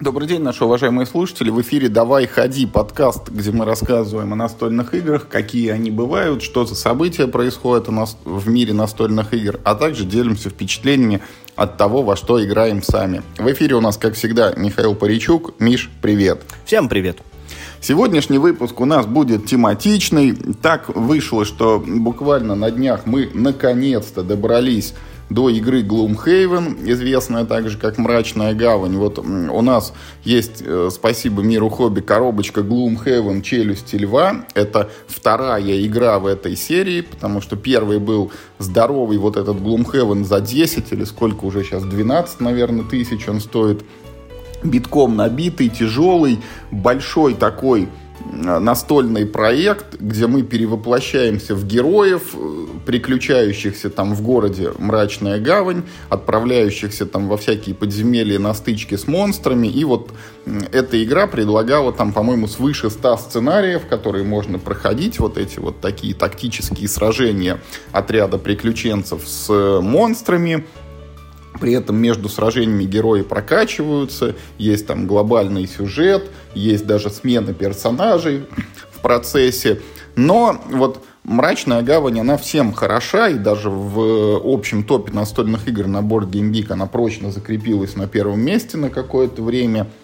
Добрый день, наши уважаемые слушатели. В эфире «Давай, ходи» подкаст, где мы рассказываем о настольных играх, какие они бывают, что за события происходят в мире настольных игр, а также делимся впечатлениями от того, во что играем сами. В эфире у нас, как всегда, Михаил Паричук. Миш, привет. Всем привет. Сегодняшний выпуск у нас будет тематичный. Так вышло, что буквально на днях мы наконец-то добрались до игры Gloomhaven, известная также как Мрачная Гавань. Вот у нас есть, э, спасибо миру хобби, коробочка Gloomhaven Челюсти Льва. Это вторая игра в этой серии, потому что первый был здоровый вот этот Gloomhaven за 10 или сколько уже сейчас, 12, наверное, тысяч он стоит. Битком набитый, тяжелый, большой такой настольный проект, где мы перевоплощаемся в героев, э, приключающихся там в городе Мрачная Гавань, отправляющихся там во всякие подземелья на стычки с монстрами. И вот эта игра предлагала там, по-моему, свыше 100 сценариев, которые можно проходить, вот эти вот такие тактические сражения отряда приключенцев с монстрами. При этом между сражениями герои прокачиваются, есть там глобальный сюжет, есть даже смена персонажей в процессе. Но вот Мрачная гавань, она всем хороша, и даже в общем топе настольных игр на Game Geek она прочно закрепилась на первом месте на какое-то время –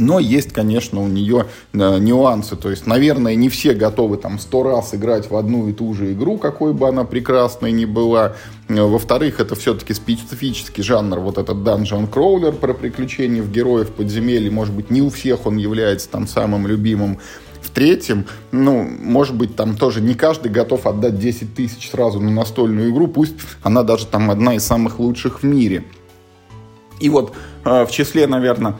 но есть, конечно, у нее э, нюансы. То есть, наверное, не все готовы там сто раз играть в одну и ту же игру, какой бы она прекрасной ни была. Э, во-вторых, это все-таки специфический жанр, вот этот Dungeon Crawler про приключения в героев подземелья. Может быть, не у всех он является там самым любимым. В-третьем, ну, может быть, там тоже не каждый готов отдать 10 тысяч сразу на настольную игру, пусть она даже там одна из самых лучших в мире. И вот э, в числе, наверное,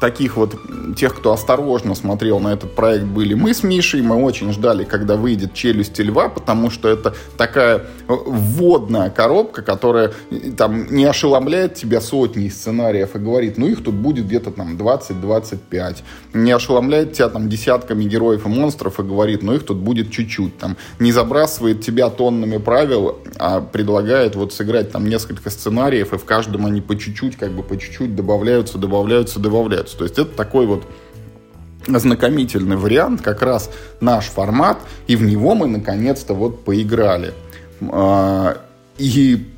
таких вот тех, кто осторожно смотрел на этот проект, были мы с Мишей. Мы очень ждали, когда выйдет «Челюсти льва», потому что это такая вводная коробка, которая там не ошеломляет тебя сотней сценариев и говорит, ну их тут будет где-то там 20-25. Не ошеломляет тебя там десятками героев и монстров и говорит, ну их тут будет чуть-чуть. Там не забрасывает тебя тоннами правил, а предлагает вот сыграть там несколько сценариев, и в каждом они по чуть-чуть, как бы по чуть-чуть добавляются, добавляются, добавляются добавляются. То есть это такой вот ознакомительный вариант, как раз наш формат, и в него мы наконец-то вот поиграли. А, и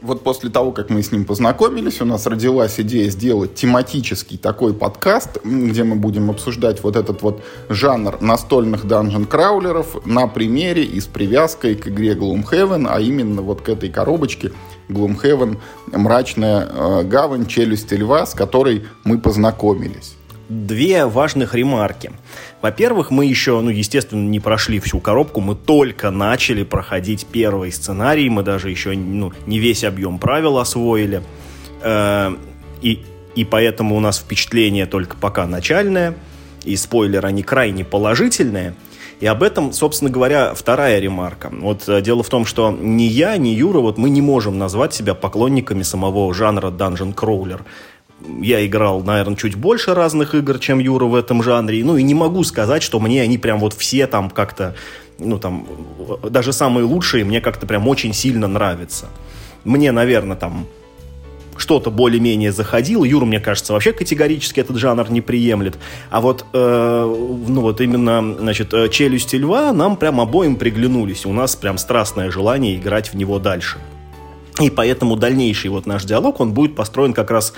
вот после того, как мы с ним познакомились, у нас родилась идея сделать тематический такой подкаст, где мы будем обсуждать вот этот вот жанр настольных данжен-краулеров на примере и с привязкой к игре Gloomhaven, а именно вот к этой коробочке Gloomhaven «Мрачная э, гавань. Челюсти льва», с которой мы познакомились две важных ремарки. Во-первых, мы еще, ну, естественно, не прошли всю коробку, мы только начали проходить первый сценарий, мы даже еще, ну, не весь объем правил освоили. Э, и, и поэтому у нас впечатление только пока начальное, и спойлер, они крайне положительные. И об этом, собственно говоря, вторая ремарка. Вот э, дело в том, что ни я, ни Юра, вот мы не можем назвать себя поклонниками самого жанра Dungeon Crawler я играл, наверное, чуть больше разных игр, чем Юра в этом жанре. Ну и не могу сказать, что мне они прям вот все там как-то, ну там, даже самые лучшие мне как-то прям очень сильно нравятся. Мне, наверное, там что-то более-менее заходило. Юра, мне кажется, вообще категорически этот жанр не приемлет. А вот, э, ну вот именно, значит, э, «Челюсти льва» нам прям обоим приглянулись. У нас прям страстное желание играть в него дальше. И поэтому дальнейший вот наш диалог, он будет построен как раз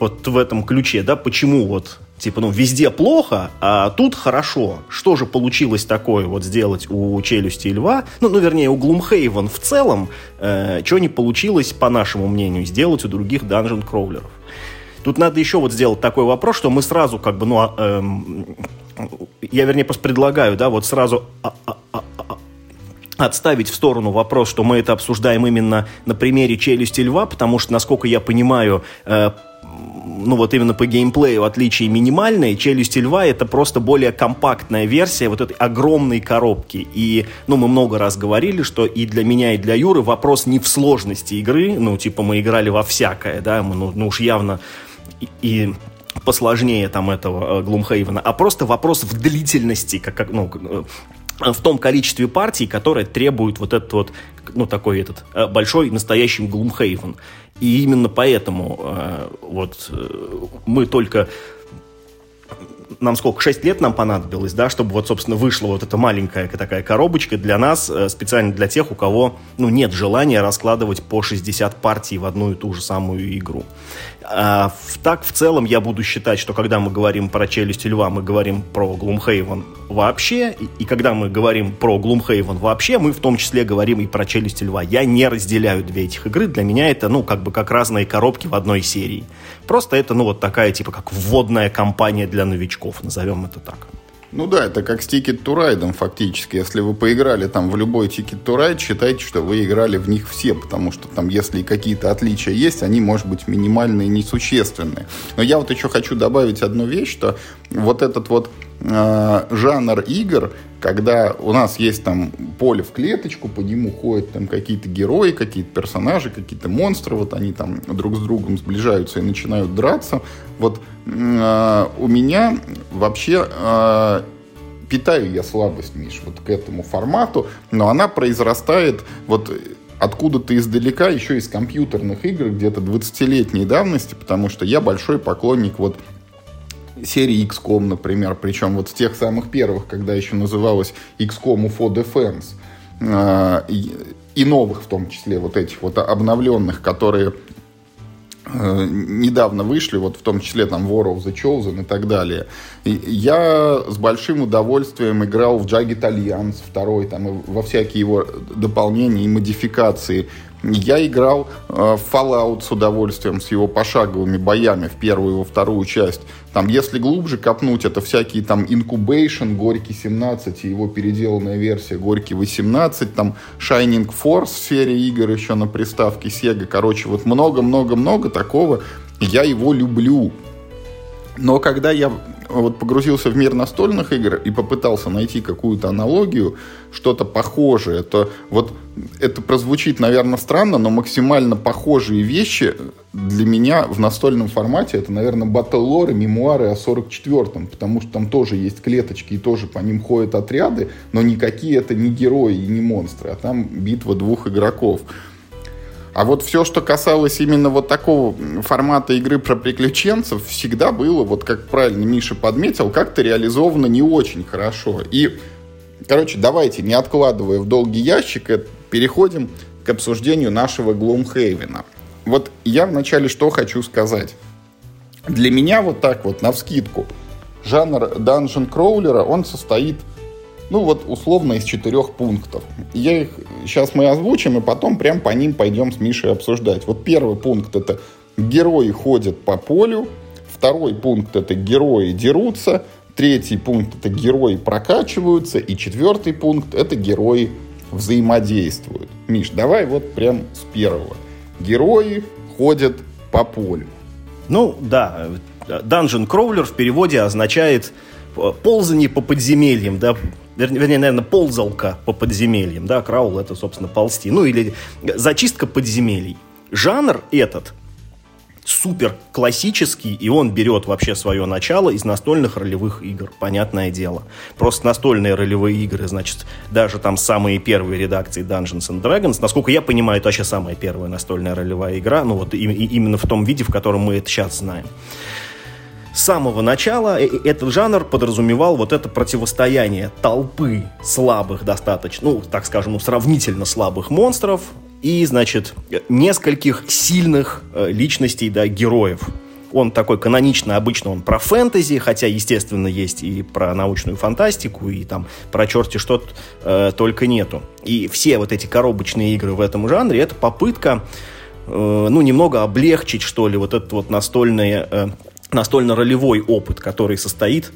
вот в этом ключе, да, почему вот, типа, ну, везде плохо, а тут хорошо. Что же получилось такое вот сделать у «Челюсти и льва», ну, ну вернее, у «Глумхейвен» в целом, э, что не получилось, по нашему мнению, сделать у других данжен-кроулеров. Тут надо еще вот сделать такой вопрос, что мы сразу как бы, ну, э, я, вернее, просто предлагаю, да, вот сразу а, а, а, отставить в сторону вопрос, что мы это обсуждаем именно на примере «Челюсти льва», потому что, насколько я понимаю, э, ну вот именно по геймплею отличие минимальное. Челюсти льва это просто более компактная версия вот этой огромной коробки. И, ну, мы много раз говорили, что и для меня, и для Юры вопрос не в сложности игры. Ну, типа, мы играли во всякое, да, мы, ну, ну уж явно и, и посложнее там этого Глумхейвена, а просто вопрос в длительности, как, как ну, в том количестве партий, которое требует вот этот вот, ну, такой этот э, большой настоящий Глумхейвен. И именно поэтому э, вот э, мы только нам сколько, 6 лет нам понадобилось, да, чтобы вот, собственно, вышла вот эта маленькая такая коробочка для нас, специально для тех, у кого, ну, нет желания раскладывать по 60 партий в одну и ту же самую игру. А, так, в целом, я буду считать, что когда мы говорим про «Челюсть льва», мы говорим про Глумхейвен вообще, и, и когда мы говорим про Глумхейвен вообще, мы в том числе говорим и про «Челюсть льва». Я не разделяю две этих игры, для меня это, ну, как бы как разные коробки в одной серии. Просто это, ну, вот такая, типа, как вводная кампания для новичков, назовем это так. Ну да, это как с Ticket to Ride фактически. Если вы поиграли там в любой Ticket to Ride, считайте, что вы играли в них все, потому что там, если какие-то отличия есть, они, может быть, минимальные, несущественные. Но я вот еще хочу добавить одну вещь, что вот этот вот э, жанр игр, когда у нас есть там поле в клеточку, по нему ходят там какие-то герои, какие-то персонажи, какие-то монстры, вот они там друг с другом сближаются и начинают драться. Вот э, у меня вообще э, питаю я слабость, Миш, вот к этому формату, но она произрастает вот откуда-то издалека, еще из компьютерных игр, где-то 20-летней давности, потому что я большой поклонник вот серии XCOM, например, причем вот с тех самых первых, когда еще называлась XCOM UFO Defense, э, и новых в том числе, вот этих вот обновленных, которые э, недавно вышли, вот в том числе там War of the Chosen и так далее. И я с большим удовольствием играл в Jagged Alliance второй, там, и во всякие его дополнения и модификации. Я играл э, в Fallout с удовольствием, с его пошаговыми боями в первую и во вторую часть. Там, если глубже копнуть, это всякие там Incubation, Горький 17 и его переделанная версия Горький 18, там Shining Force в сфере игр еще на приставке Sega. Короче, вот много-много-много такого. Я его люблю. Но когда я вот погрузился в мир настольных игр и попытался найти какую-то аналогию, что-то похожее, то вот это прозвучит, наверное, странно, но максимально похожие вещи для меня в настольном формате это, наверное, Lore, мемуары о 44-м, потому что там тоже есть клеточки и тоже по ним ходят отряды, но никакие это не герои и не монстры, а там битва двух игроков. А вот все, что касалось именно вот такого формата игры про приключенцев, всегда было, вот как правильно Миша подметил, как-то реализовано не очень хорошо. И, короче, давайте, не откладывая в долгий ящик, э, переходим к обсуждению нашего Глумхейвена. Вот я вначале что хочу сказать. Для меня вот так вот, на вскидку, жанр данжен кроулера, он состоит ну вот условно из четырех пунктов. Я их сейчас мы озвучим, и потом прям по ним пойдем с Мишей обсуждать. Вот первый пункт это герои ходят по полю, второй пункт это герои дерутся, третий пункт это герои прокачиваются, и четвертый пункт это герои взаимодействуют. Миш, давай вот прям с первого. Герои ходят по полю. Ну да, Dungeon Crawler в переводе означает ползание по подземельям, да, вернее, наверное, ползалка по подземельям, да, краул это, собственно, ползти, ну или зачистка подземелий. Жанр этот супер классический, и он берет вообще свое начало из настольных ролевых игр, понятное дело. Просто настольные ролевые игры, значит, даже там самые первые редакции Dungeons and Dragons, насколько я понимаю, это вообще самая первая настольная ролевая игра, ну вот и, и, именно в том виде, в котором мы это сейчас знаем с самого начала этот жанр подразумевал вот это противостояние толпы слабых достаточно, ну, так скажем, ну, сравнительно слабых монстров и, значит, нескольких сильных э, личностей, да, героев. Он такой канонично, обычно он про фэнтези, хотя, естественно, есть и про научную фантастику, и там про черти что э, только нету. И все вот эти коробочные игры в этом жанре, это попытка, э, ну, немного облегчить, что ли, вот этот вот настольное э, настольно-ролевой опыт, который состоит,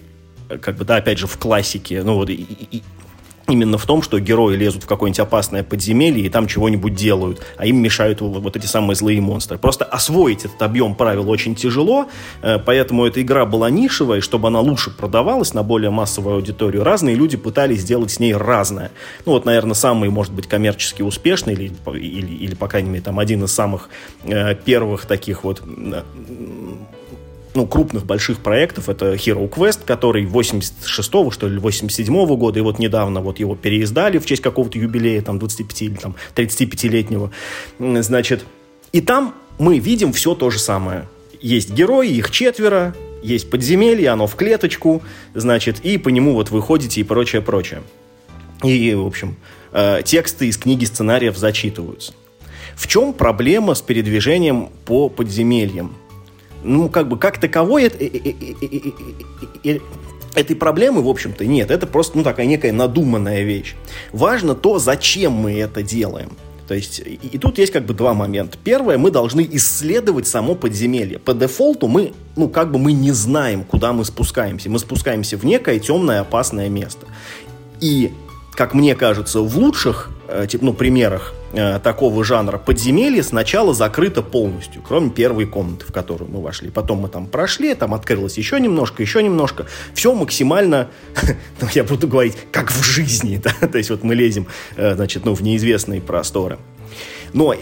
э, как бы, да, опять же, в классике, ну вот, и, и, именно в том, что герои лезут в какое-нибудь опасное подземелье и там чего-нибудь делают, а им мешают вот, вот эти самые злые монстры. Просто освоить этот объем правил очень тяжело, э, поэтому эта игра была нишевая, и чтобы она лучше продавалась на более массовую аудиторию, разные люди пытались сделать с ней разное. Ну вот, наверное, самый, может быть, коммерчески успешный или, или, или по крайней мере, там один из самых э, первых таких вот ну, крупных больших проектов. Это Hero Quest, который 86-го, что ли, 87-го года, и вот недавно вот его переиздали в честь какого-то юбилея, там, 25 или там 35-летнего. Значит, и там мы видим все то же самое. Есть герои, их четверо, есть подземелье, оно в клеточку, значит, и по нему вот выходите и прочее, прочее. И, в общем, э, тексты из книги сценариев зачитываются. В чем проблема с передвижением по подземельям? Ну, как бы, как таковой это, этой проблемы, в общем-то, нет. Это просто, ну, такая некая надуманная вещь. Важно то, зачем мы это делаем. То есть, и, и тут есть как бы два момента. Первое, мы должны исследовать само подземелье. По дефолту мы, ну, как бы мы не знаем, куда мы спускаемся. Мы спускаемся в некое темное опасное место. И, как мне кажется, в лучших, э, ну, примерах э, такого жанра подземелье сначала закрыто полностью, кроме первой комнаты, в которую мы вошли. Потом мы там прошли, там открылось еще немножко, еще немножко. Все максимально, ну, я буду говорить, как в жизни? То есть вот мы лезем, э, значит, ну, в неизвестные просторы. Но,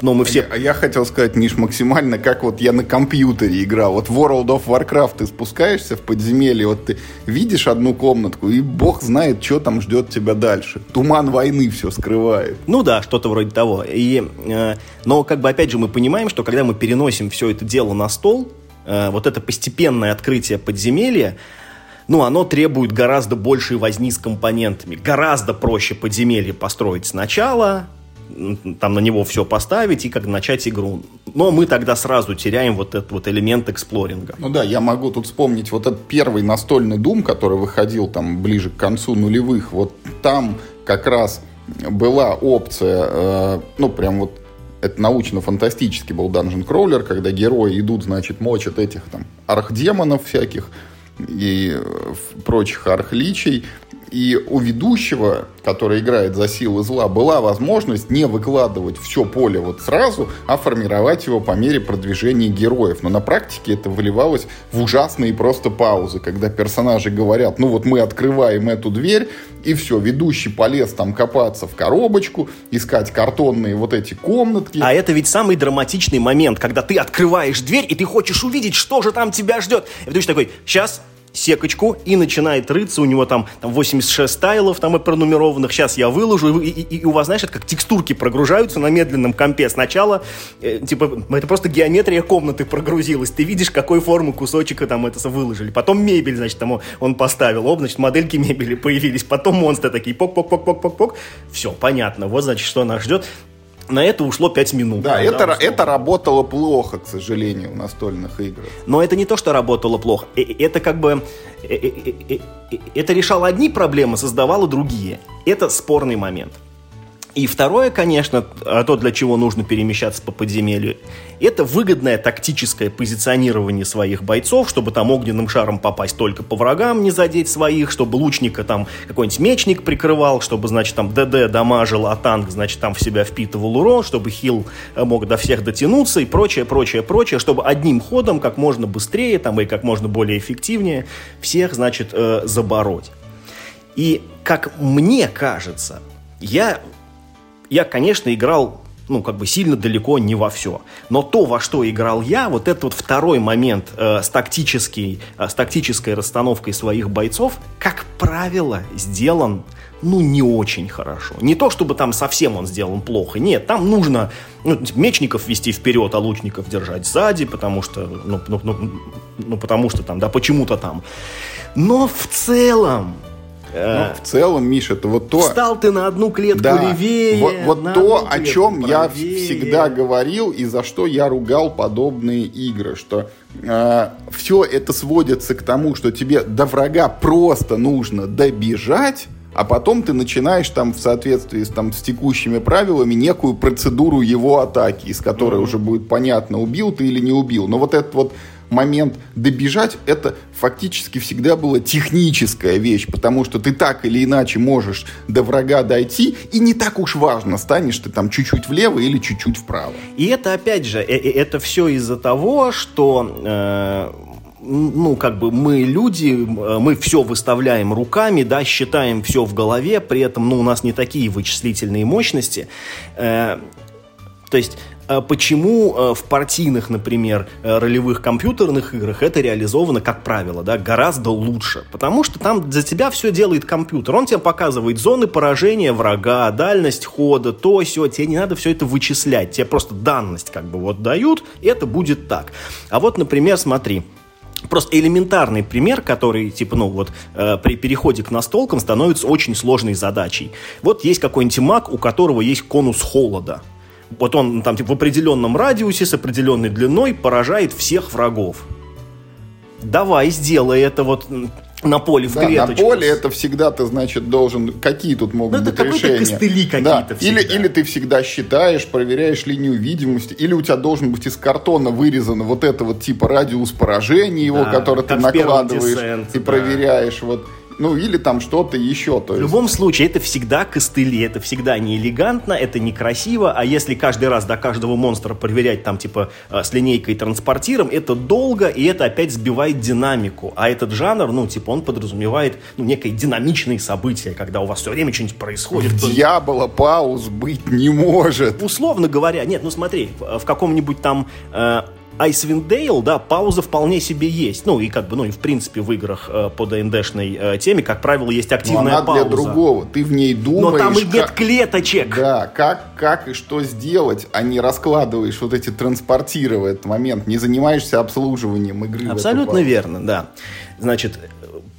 но мы все... А я, я хотел сказать, Миш, максимально, как вот я на компьютере играл. Вот в World of Warcraft ты спускаешься в подземелье, вот ты видишь одну комнатку, и бог знает, что там ждет тебя дальше. Туман войны все скрывает. Ну да, что-то вроде того. И, э, но как бы опять же мы понимаем, что когда мы переносим все это дело на стол, э, вот это постепенное открытие подземелья, ну, оно требует гораздо большей возни с компонентами. Гораздо проще подземелье построить сначала, там на него все поставить и как начать игру. Но мы тогда сразу теряем вот этот вот элемент эксплоринга. Ну да, я могу тут вспомнить вот этот первый настольный Doom, который выходил там ближе к концу нулевых. Вот там как раз была опция, э, ну прям вот это научно-фантастический был Dungeon Crawler, когда герои идут, значит, мочат этих там архдемонов всяких и э, прочих архличей, и у ведущего, который играет за силы зла, была возможность не выкладывать все поле вот сразу, а формировать его по мере продвижения героев. Но на практике это выливалось в ужасные просто паузы, когда персонажи говорят, ну вот мы открываем эту дверь, и все, ведущий полез там копаться в коробочку, искать картонные вот эти комнатки. А это ведь самый драматичный момент, когда ты открываешь дверь, и ты хочешь увидеть, что же там тебя ждет. И ведущий такой, сейчас секочку и начинает рыться, у него там, там 86 тайлов там и пронумерованных, сейчас я выложу, и, и, и у вас, знаешь, это как текстурки прогружаются на медленном компе. Сначала, э, типа, это просто геометрия комнаты прогрузилась, ты видишь, какой формы кусочек там это выложили. Потом мебель, значит, там он поставил, оп, значит, модельки мебели появились, потом монстры такие, пок-пок-пок-пок-пок-пок, все, понятно, вот, значит, что нас ждет на это ушло 5 минут. Да, это, это работало плохо, к сожалению, в настольных играх. Но это не то, что работало плохо. Э, э, это как бы... Э, это решало одни проблемы, создавало другие. Это спорный момент. И второе, конечно, а то, для чего нужно перемещаться по подземелью, это выгодное тактическое позиционирование своих бойцов, чтобы там огненным шаром попасть только по врагам, не задеть своих, чтобы лучника там какой-нибудь мечник прикрывал, чтобы, значит, там ДД дамажил, а танк, значит, там в себя впитывал урон, чтобы хил э, мог до всех дотянуться и прочее, прочее, прочее, чтобы одним ходом как можно быстрее там и как можно более эффективнее всех, значит, э, забороть. И, как мне кажется, я я, конечно, играл ну, как бы сильно далеко не во все. Но то, во что играл я, вот этот вот второй момент э, с, тактической, э, с тактической расстановкой своих бойцов, как правило, сделан, ну, не очень хорошо. Не то, чтобы там совсем он сделан плохо, нет, там нужно ну, мечников вести вперед, а лучников держать сзади, потому что, ну, ну, ну, ну потому что там, да, почему-то там. Но в целом, ну, в целом, Миша, это вот то... Встал ты на одну клетку да, левее. Вот, вот то, о чем правее. я всегда говорил и за что я ругал подобные игры, что э, все это сводится к тому, что тебе до врага просто нужно добежать, а потом ты начинаешь там в соответствии с, там, с текущими правилами некую процедуру его атаки, из которой mm-hmm. уже будет понятно, убил ты или не убил. Но вот этот вот момент добежать, это фактически всегда была техническая вещь, потому что ты так или иначе можешь до врага дойти, и не так уж важно, станешь ты там чуть-чуть влево или чуть-чуть вправо. И это, опять же, э, э, это все из-за того, что э, ну, как бы мы люди, мы все выставляем руками, да, считаем все в голове, при этом, ну, у нас не такие вычислительные мощности То есть э, почему э, в партийных, например, э, ролевых компьютерных играх это реализовано, как правило, да, гораздо лучше? Потому что там за тебя все делает компьютер. Он тебе показывает зоны поражения врага, дальность хода, то, все. Тебе не надо все это вычислять. Тебе просто данность как бы вот дают, и это будет так. А вот, например, смотри, Просто элементарный пример, который, типа, ну вот, э, при переходе к настолкам становится очень сложной задачей. Вот есть какой-нибудь маг, у которого есть конус холода. Вот он там, типа, в определенном радиусе с определенной длиной поражает всех врагов. Давай, сделай это вот на поле в да, клеточку. На поле это всегда ты, значит, должен... Какие тут могут ну, быть это решения? костыли какие-то да. или, или ты всегда считаешь, проверяешь линию видимости, или у тебя должен быть из картона вырезан вот это вот типа радиус поражения его, да, который ты накладываешь десент, и да. проверяешь. Вот ну или там что-то еще. То есть... В любом случае, это всегда костыли, это всегда не элегантно, это некрасиво, а если каждый раз до каждого монстра проверять там типа э, с линейкой транспортиром, это долго, и это опять сбивает динамику. А этот жанр, ну типа он подразумевает ну, некое динамичные события, когда у вас все время что-нибудь происходит. В Дьявола пауз быть не может. Условно говоря, нет, ну смотри, в, в каком-нибудь там э, Icewind Dale, да, пауза вполне себе есть. Ну, и как бы, ну, и в принципе в играх э, по ДНДшной э, теме, как правило, есть активная Но она пауза. для другого. Ты в ней думаешь... Но там и нет как... клеточек. Да, как, как и что сделать, а не раскладываешь вот эти транспортиры этот момент, не занимаешься обслуживанием игры. Абсолютно верно, да. Значит,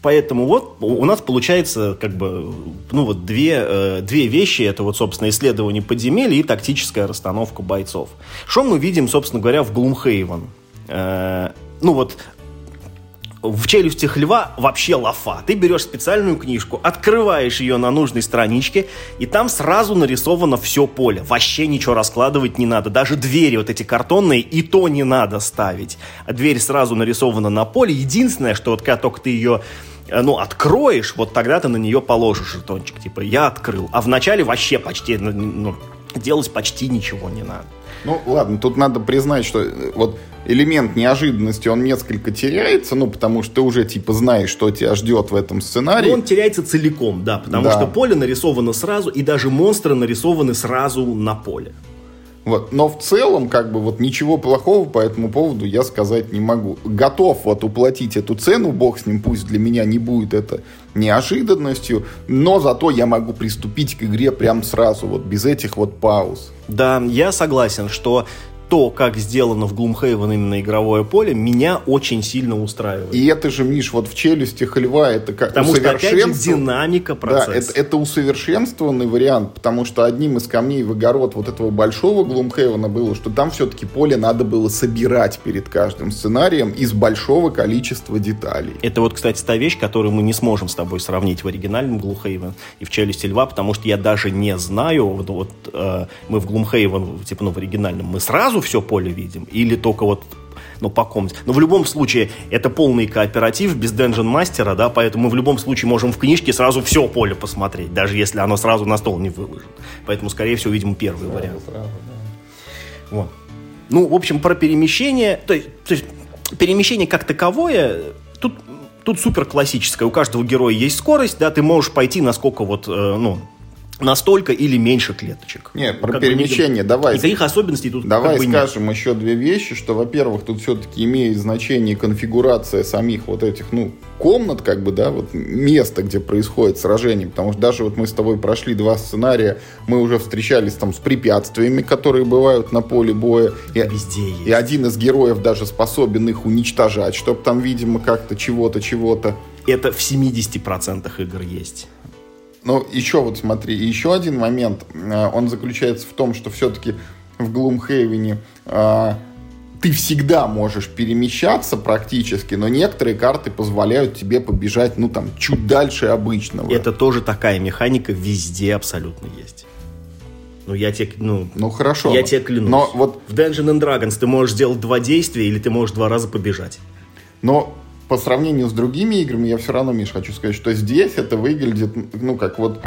Поэтому вот у нас получается как бы, ну вот две, э, две вещи. Это вот, собственно, исследование подземелья и тактическая расстановка бойцов. Что мы видим, собственно говоря, в Глумхейвен? Э, ну вот в челюстях льва вообще лафа. Ты берешь специальную книжку, открываешь ее на нужной страничке, и там сразу нарисовано все поле. Вообще ничего раскладывать не надо. Даже двери вот эти картонные, и то не надо ставить. А дверь сразу нарисована на поле. Единственное, что вот когда только ты ее ну, откроешь, вот тогда ты на нее положишь жетончик, типа, я открыл. А вначале вообще почти, ну, ну, делать почти ничего не надо. Ну, ладно, тут надо признать, что э, вот элемент неожиданности, он несколько теряется, ну, потому что ты уже, типа, знаешь, что тебя ждет в этом сценарии. Ну, он теряется целиком, да, потому да. что поле нарисовано сразу, и даже монстры нарисованы сразу на поле. Вот. Но в целом, как бы, вот ничего плохого по этому поводу я сказать не могу. Готов вот уплатить эту цену, бог с ним, пусть для меня не будет это неожиданностью, но зато я могу приступить к игре прям сразу, вот без этих вот пауз. Да, я согласен, что то, как сделано в Gloomhaven именно игровое поле, меня очень сильно устраивает. И это же, Миш, вот в челюстях льва, это как Потому что, опять же, динамика процесса. Да, это, это усовершенствованный вариант, потому что одним из камней в огород вот этого большого Gloomhaven было, что там все-таки поле надо было собирать перед каждым сценарием из большого количества деталей. Это вот, кстати, та вещь, которую мы не сможем с тобой сравнить в оригинальном Gloomhaven и в Челюсти льва, потому что я даже не знаю, вот, вот э, мы в Gloomhaven, типа, ну, в оригинальном, мы сразу сразу все поле видим? Или только вот ну, по комнате. Но в любом случае, это полный кооператив без Dungeon мастера, да, поэтому мы в любом случае можем в книжке сразу все поле посмотреть, даже если оно сразу на стол не выложено. Поэтому, скорее всего, видим первый сразу, вариант. Сразу, да. Вот. Ну, в общем, про перемещение, то есть, то есть перемещение как таковое, тут, тут супер классическое. У каждого героя есть скорость, да, ты можешь пойти насколько вот, э, ну, настолько или меньше клеточек. Нет, про как перемещение бы, давай. Никаких особенностей тут Давай как бы скажем нет. еще две вещи, что, во-первых, тут все-таки имеет значение конфигурация самих вот этих, ну, комнат, как бы, да, вот место, где происходит сражение, потому что даже вот мы с тобой прошли два сценария, мы уже встречались там с препятствиями, которые бывают на поле боя. И, Везде есть. И один из героев даже способен их уничтожать, чтобы там, видимо, как-то чего-то, чего-то. Это в 70% игр есть. Ну, еще вот смотри, еще один момент, э, он заключается в том, что все-таки в Глумхейвене э, ты всегда можешь перемещаться практически, но некоторые карты позволяют тебе побежать, ну, там, чуть дальше обычного. Это тоже такая механика везде абсолютно есть. Ну, я тебе, ну, ну хорошо. Я тебе клянусь. Но вот... В Dungeons and Dragons ты можешь сделать два действия, или ты можешь два раза побежать. Но по сравнению с другими играми, я все равно, Миш, хочу сказать, что здесь это выглядит, ну, как вот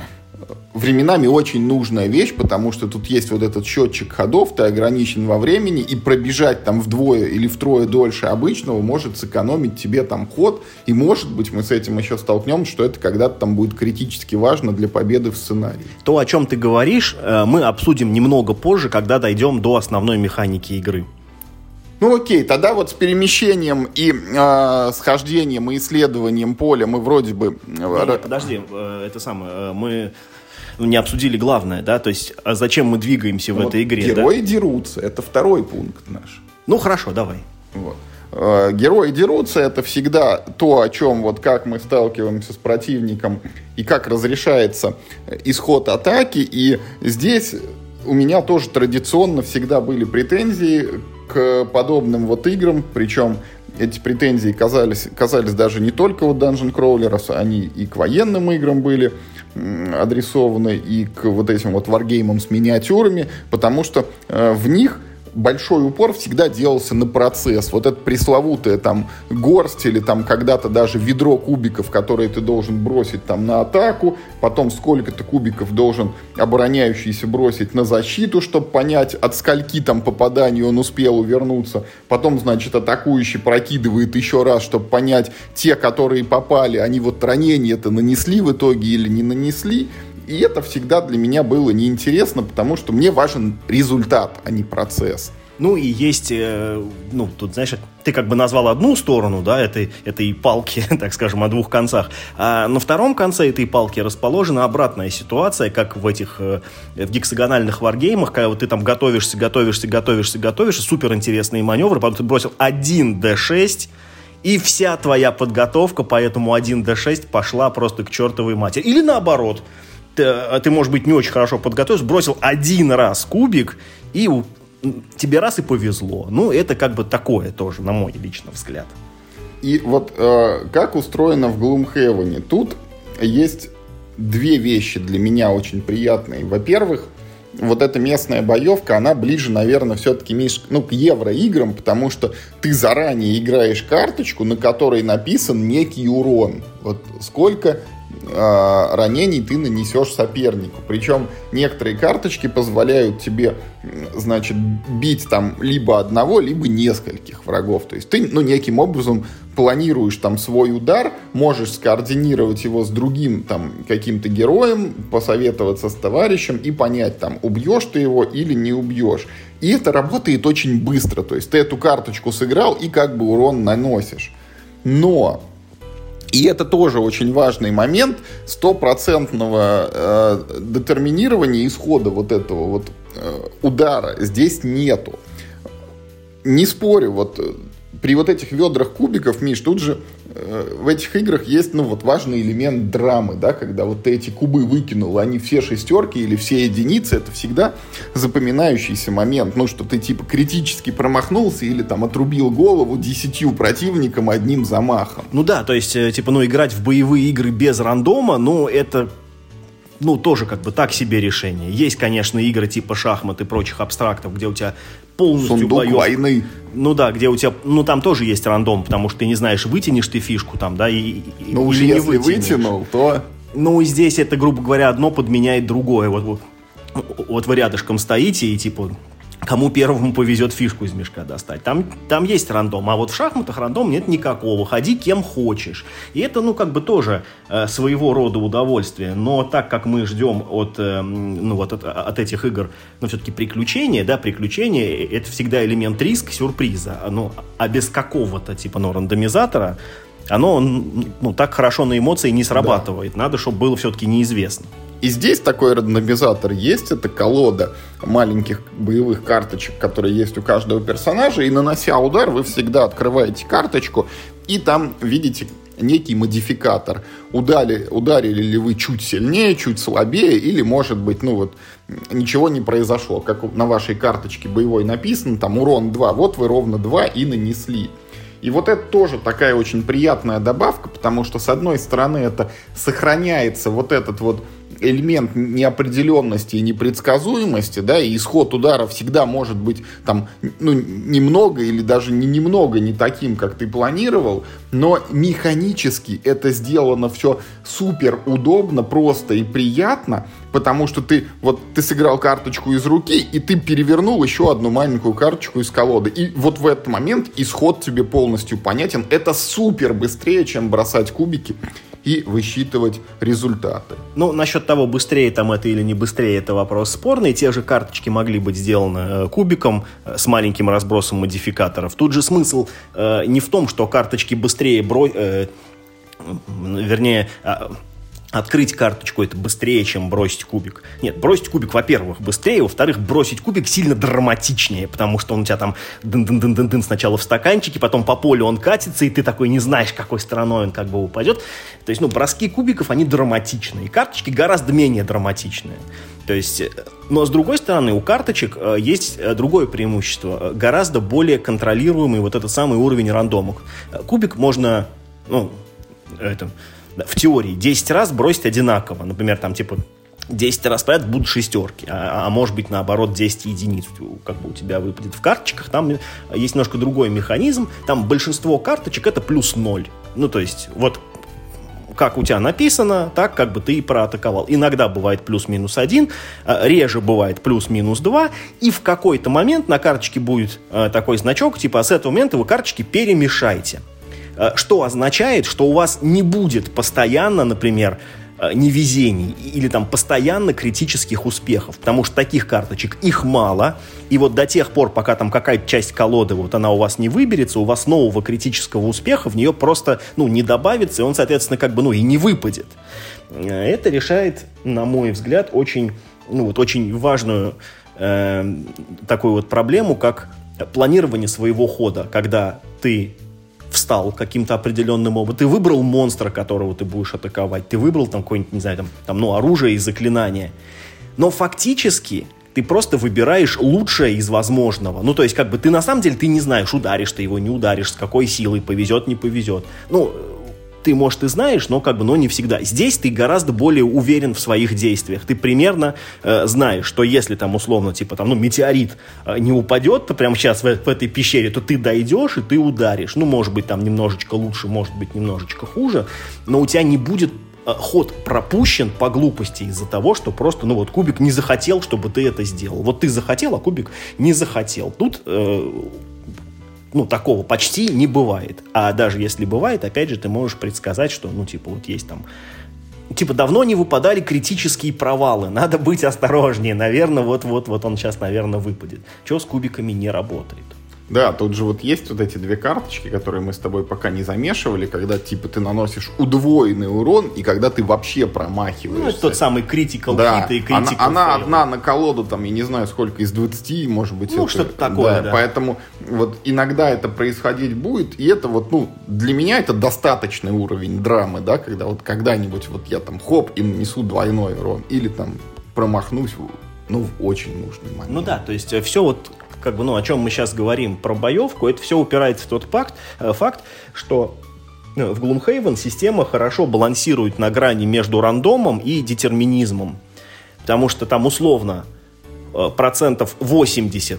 временами очень нужная вещь, потому что тут есть вот этот счетчик ходов, ты ограничен во времени, и пробежать там вдвое или втрое дольше обычного может сэкономить тебе там ход, и может быть мы с этим еще столкнемся, что это когда-то там будет критически важно для победы в сценарии. То, о чем ты говоришь, э, мы обсудим немного позже, когда дойдем до основной механики игры. Ну окей, тогда вот с перемещением и э, схождением и исследованием поля мы вроде бы... Не, не, подожди, э, это самое, мы ну, не обсудили главное, да, то есть а зачем мы двигаемся в ну, этой игре. Герои да? дерутся, это второй пункт наш. Ну хорошо, давай. Вот. Э, герои дерутся, это всегда то, о чем вот как мы сталкиваемся с противником и как разрешается исход атаки. И здесь у меня тоже традиционно всегда были претензии к подобным вот играм, причем эти претензии казались, казались даже не только у Dungeon Crawlers, они и к военным играм были адресованы, и к вот этим вот варгеймам с миниатюрами, потому что э, в них большой упор всегда делался на процесс. Вот это пресловутое там горсть или там когда-то даже ведро кубиков, которые ты должен бросить там на атаку, потом сколько-то кубиков должен обороняющийся бросить на защиту, чтобы понять, от скольки там попаданий он успел увернуться. Потом, значит, атакующий прокидывает еще раз, чтобы понять, те, которые попали, они вот ранения это нанесли в итоге или не нанесли. И это всегда для меня было неинтересно, потому что мне важен результат, а не процесс. Ну и есть, э, ну, тут, знаешь, ты как бы назвал одну сторону, да, этой, этой палки, так скажем, о двух концах. А на втором конце этой палки расположена обратная ситуация, как в этих, э, в гексагональных варгеймах, когда вот ты там готовишься, готовишься, готовишься, готовишься, супер интересные маневры, потом ты бросил 1 d6, и вся твоя подготовка по этому 1 d6 пошла просто к чертовой матери. Или наоборот, ты, а ты, может быть, не очень хорошо подготовился, бросил один раз кубик, и тебе раз и повезло. Ну, это как бы такое тоже, на мой личный взгляд. И вот э, как устроено в Gloomhaven? Тут есть две вещи для меня очень приятные. Во-первых, вот эта местная боевка, она ближе, наверное, все-таки Миш, ну, к евроиграм, потому что ты заранее играешь карточку, на которой написан некий урон. Вот сколько ранений ты нанесешь сопернику. Причем некоторые карточки позволяют тебе, значит, бить там либо одного, либо нескольких врагов. То есть ты, ну, неким образом планируешь там свой удар, можешь скоординировать его с другим там каким-то героем, посоветоваться с товарищем и понять там, убьешь ты его или не убьешь. И это работает очень быстро. То есть ты эту карточку сыграл и как бы урон наносишь. Но и это тоже очень важный момент стопроцентного э, детерминирования исхода вот этого вот э, удара здесь нету. Не спорю, вот при вот этих ведрах кубиков, Миш, тут же э, в этих играх есть, ну, вот важный элемент драмы, да, когда вот ты эти кубы выкинул, они все шестерки или все единицы, это всегда запоминающийся момент, ну, что ты, типа, критически промахнулся или, там, отрубил голову десятью противникам одним замахом. Ну да, то есть, э, типа, ну, играть в боевые игры без рандома, ну, это ну, тоже как бы так себе решение. Есть, конечно, игры типа шахмат и прочих абстрактов, где у тебя полностью Сундук боев. войны. Ну да, где у тебя, ну там тоже есть рандом, потому что ты не знаешь, вытянешь ты фишку там, да, и, ну, уж если вытянешь. вытянул, то... Ну, здесь это, грубо говоря, одно подменяет другое. Вот, вот, вот вы рядышком стоите и типа кому первому повезет фишку из мешка достать. Там, там есть рандом, а вот в шахматах рандом нет никакого. Ходи кем хочешь. И это, ну, как бы тоже э, своего рода удовольствие. Но так как мы ждем от, э, ну, вот от, от этих игр, ну, все-таки приключения, да, приключения, это всегда элемент риска, сюрприза. Ну, а без какого-то, типа, ну, рандомизатора, оно, ну, так хорошо на эмоции не срабатывает. Да. Надо, чтобы было все-таки неизвестно. И здесь такой рандомизатор есть, это колода маленьких боевых карточек, которые есть у каждого персонажа, и нанося удар, вы всегда открываете карточку, и там видите некий модификатор. Удали, ударили ли вы чуть сильнее, чуть слабее, или, может быть, ну вот, ничего не произошло. Как на вашей карточке боевой написано, там урон 2, вот вы ровно 2 и нанесли. И вот это тоже такая очень приятная добавка, потому что, с одной стороны, это сохраняется вот этот вот элемент неопределенности и непредсказуемости, да, и исход удара всегда может быть там, ну, немного или даже не немного не таким, как ты планировал, но механически это сделано все супер удобно, просто и приятно, потому что ты вот ты сыграл карточку из руки, и ты перевернул еще одну маленькую карточку из колоды. И вот в этот момент исход тебе полностью понятен. Это супер быстрее, чем бросать кубики и высчитывать результаты. Ну, насчет того, быстрее там это или не быстрее, это вопрос спорный. Те же карточки могли быть сделаны э, кубиком э, с маленьким разбросом модификаторов. Тут же смысл э, не в том, что карточки быстрее бро... Э, вернее, а, открыть карточку это быстрее, чем бросить кубик. Нет, бросить кубик, во-первых, быстрее, во-вторых, бросить кубик сильно драматичнее, потому что он у тебя там дын дын дын дын дын сначала в стаканчике, потом по полю он катится, и ты такой не знаешь, какой стороной он как бы упадет. То есть, ну, броски кубиков, они драматичные, и карточки гораздо менее драматичные. То есть, э, но с другой стороны, у карточек э, есть э, другое преимущество, гораздо более контролируемый вот этот самый уровень рандомок. Кубик можно, ну, это, в теории 10 раз бросить одинаково. Например, там типа 10 раз подряд будут шестерки, а, а может быть наоборот 10 единиц как бы у тебя выпадет в карточках. Там есть немножко другой механизм. Там большинство карточек это плюс 0. Ну то есть вот как у тебя написано, так как бы ты и проатаковал. Иногда бывает плюс-минус один, а, реже бывает плюс-минус два, и в какой-то момент на карточке будет а, такой значок, типа, а с этого момента вы карточки перемешайте. Э, что означает, что у вас не будет постоянно, например, э, невезений или там постоянно критических успехов, потому что таких карточек их мало, и вот до тех пор, пока там какая-то часть колоды вот она у вас не выберется, у вас нового критического успеха в нее просто, ну, не добавится, и он, соответственно, как бы, ну, и не выпадет. Э, это решает, на мой взгляд, очень, ну, вот очень важную э, такую вот проблему, как планирование своего хода, когда ты встал каким-то определенным образом. Ты выбрал монстра, которого ты будешь атаковать. Ты выбрал там какое-нибудь, не знаю, там, там ну, оружие и заклинание. Но фактически ты просто выбираешь лучшее из возможного. Ну, то есть, как бы ты на самом деле ты не знаешь, ударишь ты его, не ударишь, с какой силой, повезет, не повезет. Ну, ты, может, и знаешь, но как бы, но не всегда. Здесь ты гораздо более уверен в своих действиях. Ты примерно э, знаешь, что если там условно, типа там, ну, метеорит э, не упадет то прямо сейчас в, в этой пещере, то ты дойдешь и ты ударишь. Ну, может быть, там немножечко лучше, может быть, немножечко хуже, но у тебя не будет э, ход пропущен по глупости из-за того, что просто, ну вот, кубик не захотел, чтобы ты это сделал. Вот ты захотел, а кубик не захотел. Тут э, ну, такого почти не бывает. А даже если бывает, опять же, ты можешь предсказать, что, ну, типа, вот есть там типа давно не выпадали критические провалы, надо быть осторожнее, наверное, вот-вот-вот он сейчас, наверное, выпадет. Чего с кубиками не работает? Да, тут же вот есть вот эти две карточки, которые мы с тобой пока не замешивали, когда типа ты наносишь удвоенный урон и когда ты вообще промахиваешься. Ну, это тот самый critical да. hit и critical Она, она одна на колоду, там, я не знаю, сколько, из 20, может быть. Ну, что-то такое, да, да. Поэтому вот иногда это происходить будет, и это вот, ну, для меня это достаточный уровень драмы, да, когда вот когда-нибудь вот я там хоп и нанесу двойной урон, или там промахнусь ну, в очень нужный момент. Ну да, то есть э, все вот как бы, ну, о чем мы сейчас говорим про боевку, это все упирается в тот факт, э, факт что э, в Gloomhaven система хорошо балансирует на грани между рандомом и детерминизмом. Потому что там условно э, процентов 80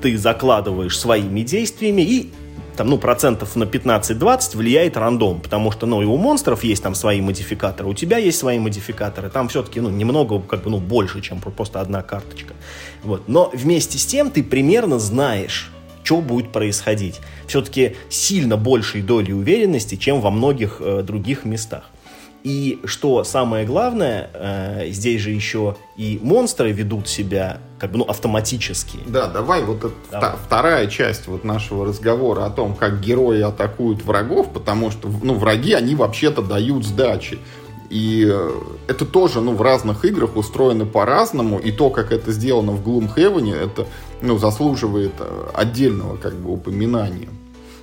ты закладываешь своими действиями, и там, ну, процентов на 15-20 влияет рандом, потому что, ну, и у монстров есть там свои модификаторы, у тебя есть свои модификаторы, там все-таки, ну, немного, как бы, ну, больше, чем просто одна карточка. Вот. Но вместе с тем ты примерно знаешь, что будет происходить. Все-таки сильно большей долей уверенности, чем во многих э, других местах. И что самое главное, э, здесь же еще и монстры ведут себя как бы ну, автоматически. Да, давай вот это давай. вторая часть вот нашего разговора о том, как герои атакуют врагов, потому что ну, враги, они вообще-то дают сдачи. И э, это тоже, ну, в разных играх устроено по-разному, и то, как это сделано в Gloomhaven, это, ну, заслуживает э, отдельного, как бы, упоминания.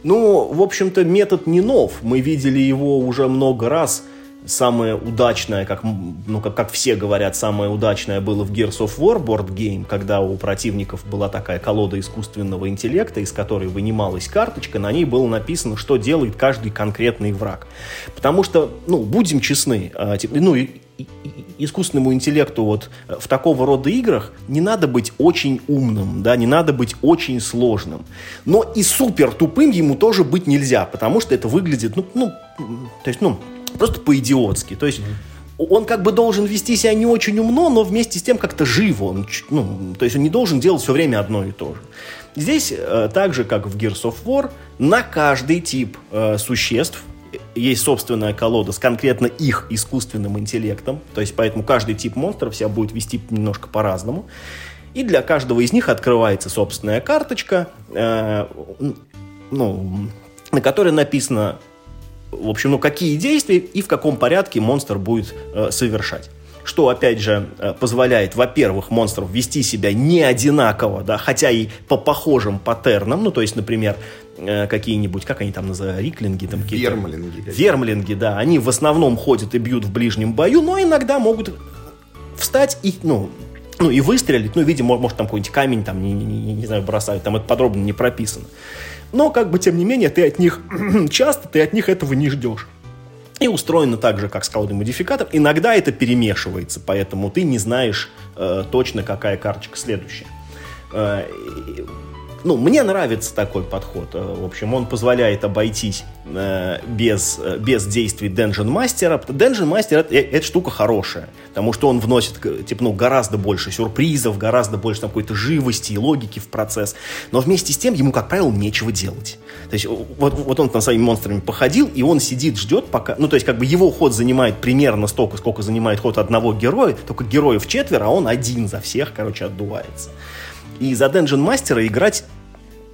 Ну, в общем-то, метод не нов. Мы видели его уже много раз самое удачное, как, ну, как, как все говорят, самое удачное было в Gears of War board game, когда у противников была такая колода искусственного интеллекта, из которой вынималась карточка, на ней было написано, что делает каждый конкретный враг. Потому что, ну, будем честны, э, ну, искусственному интеллекту вот э, в такого рода играх не надо быть очень умным, да, не надо быть очень сложным. Но и супер тупым ему тоже быть нельзя, потому что это выглядит, ну, ну то есть, ну, просто по-идиотски. То есть он как бы должен вести себя не очень умно, но вместе с тем как-то живо. Он, ну, то есть он не должен делать все время одно и то же. Здесь, э, так же как в Gears of War, на каждый тип э, существ есть собственная колода с конкретно их искусственным интеллектом, то есть поэтому каждый тип монстров себя будет вести немножко по-разному. И для каждого из них открывается собственная карточка, э, ну, на которой написано, в общем, ну, какие действия и в каком порядке монстр будет э, совершать что, опять же, э, позволяет, во-первых, монстров вести себя не одинаково, да, хотя и по похожим паттернам, ну, то есть, например, Э, какие-нибудь, как они там называют, риклинги? Там Вермлинги. Вермлинги, да. Они в основном ходят и бьют в ближнем бою, но иногда могут встать и, ну, ну и выстрелить, ну, видимо, может, там какой-нибудь камень, там, не, не, не знаю, бросают, там это подробно не прописано. Но, как бы, тем не менее, ты от них, часто ты от них этого не ждешь. И устроено так же, как скалный модификатор. Иногда это перемешивается, поэтому ты не знаешь э, точно, какая карточка следующая. Э, ну, мне нравится такой подход. Э, в общем, он позволяет обойтись э, без, э, без действий Dungeon Master. Dungeon Master это, это штука хорошая, потому что он вносит типа, ну, гораздо больше сюрпризов, гораздо больше какой-то живости и логики в процесс. Но вместе с тем ему, как правило, нечего делать. То есть вот, вот он там своими монстрами походил, и он сидит, ждет пока... Ну, то есть как бы его ход занимает примерно столько, сколько занимает ход одного героя, только героев четверо, а он один за всех, короче, отдувается. И за Dungeon Мастера играть,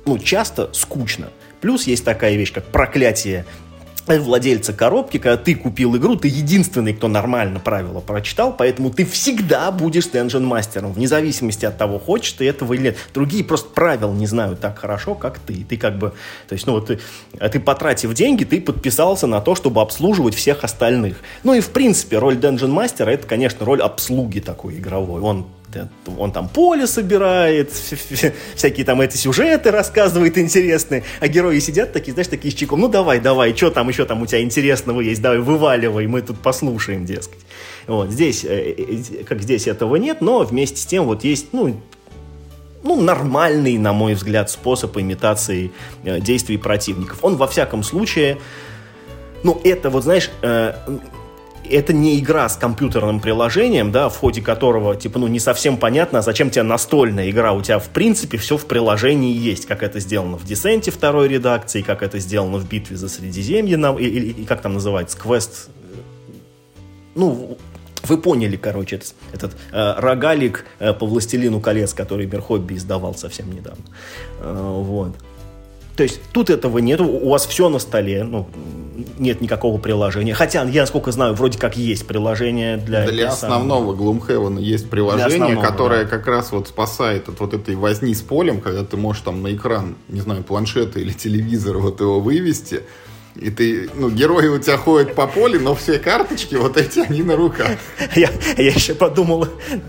ну, часто скучно. Плюс есть такая вещь, как проклятие владельца коробки, когда ты купил игру, ты единственный, кто нормально правила прочитал, поэтому ты всегда будешь Dungeon мастером, вне зависимости от того, хочешь ты этого или нет. Другие просто правил не знают так хорошо, как ты. Ты как бы, то есть, ну вот ты, ты потратив деньги, ты подписался на то, чтобы обслуживать всех остальных. Ну и в принципе роль Dungeon мастера это, конечно, роль обслуги такой игровой. Он он там поле собирает, всякие там эти сюжеты рассказывает интересные, а герои сидят такие, знаешь, такие с чеком, ну давай, давай, что там еще там у тебя интересного есть, давай, вываливай, мы тут послушаем, дескать. Вот, здесь, э, э, как здесь этого нет, но вместе с тем вот есть, ну, ну, нормальный, на мой взгляд, способ имитации э, действий противников. Он, во всяком случае, ну, это вот, знаешь, это не игра с компьютерным приложением, да, в ходе которого, типа, ну, не совсем понятно, зачем тебе настольная игра. У тебя, в принципе, все в приложении есть, как это сделано в Десенте второй редакции, как это сделано в Битве за Средиземье, и, и, и как там называется, квест... Ну, вы поняли, короче, этот, этот э, рогалик э, по «Властелину колец», который Мир издавал совсем недавно. Э, вот. То есть тут этого нет, у вас все на столе, ну, нет никакого приложения. Хотя, я насколько знаю, вроде как есть приложение для... Для основного Gloomhaven есть приложение, которое да. как раз вот спасает от вот этой возни с полем, когда ты можешь там на экран, не знаю, планшета или телевизора вот его вывести, и ты, ну, герои у тебя ходят по полю, но все карточки вот эти, они на руках. Я, я еще подумал,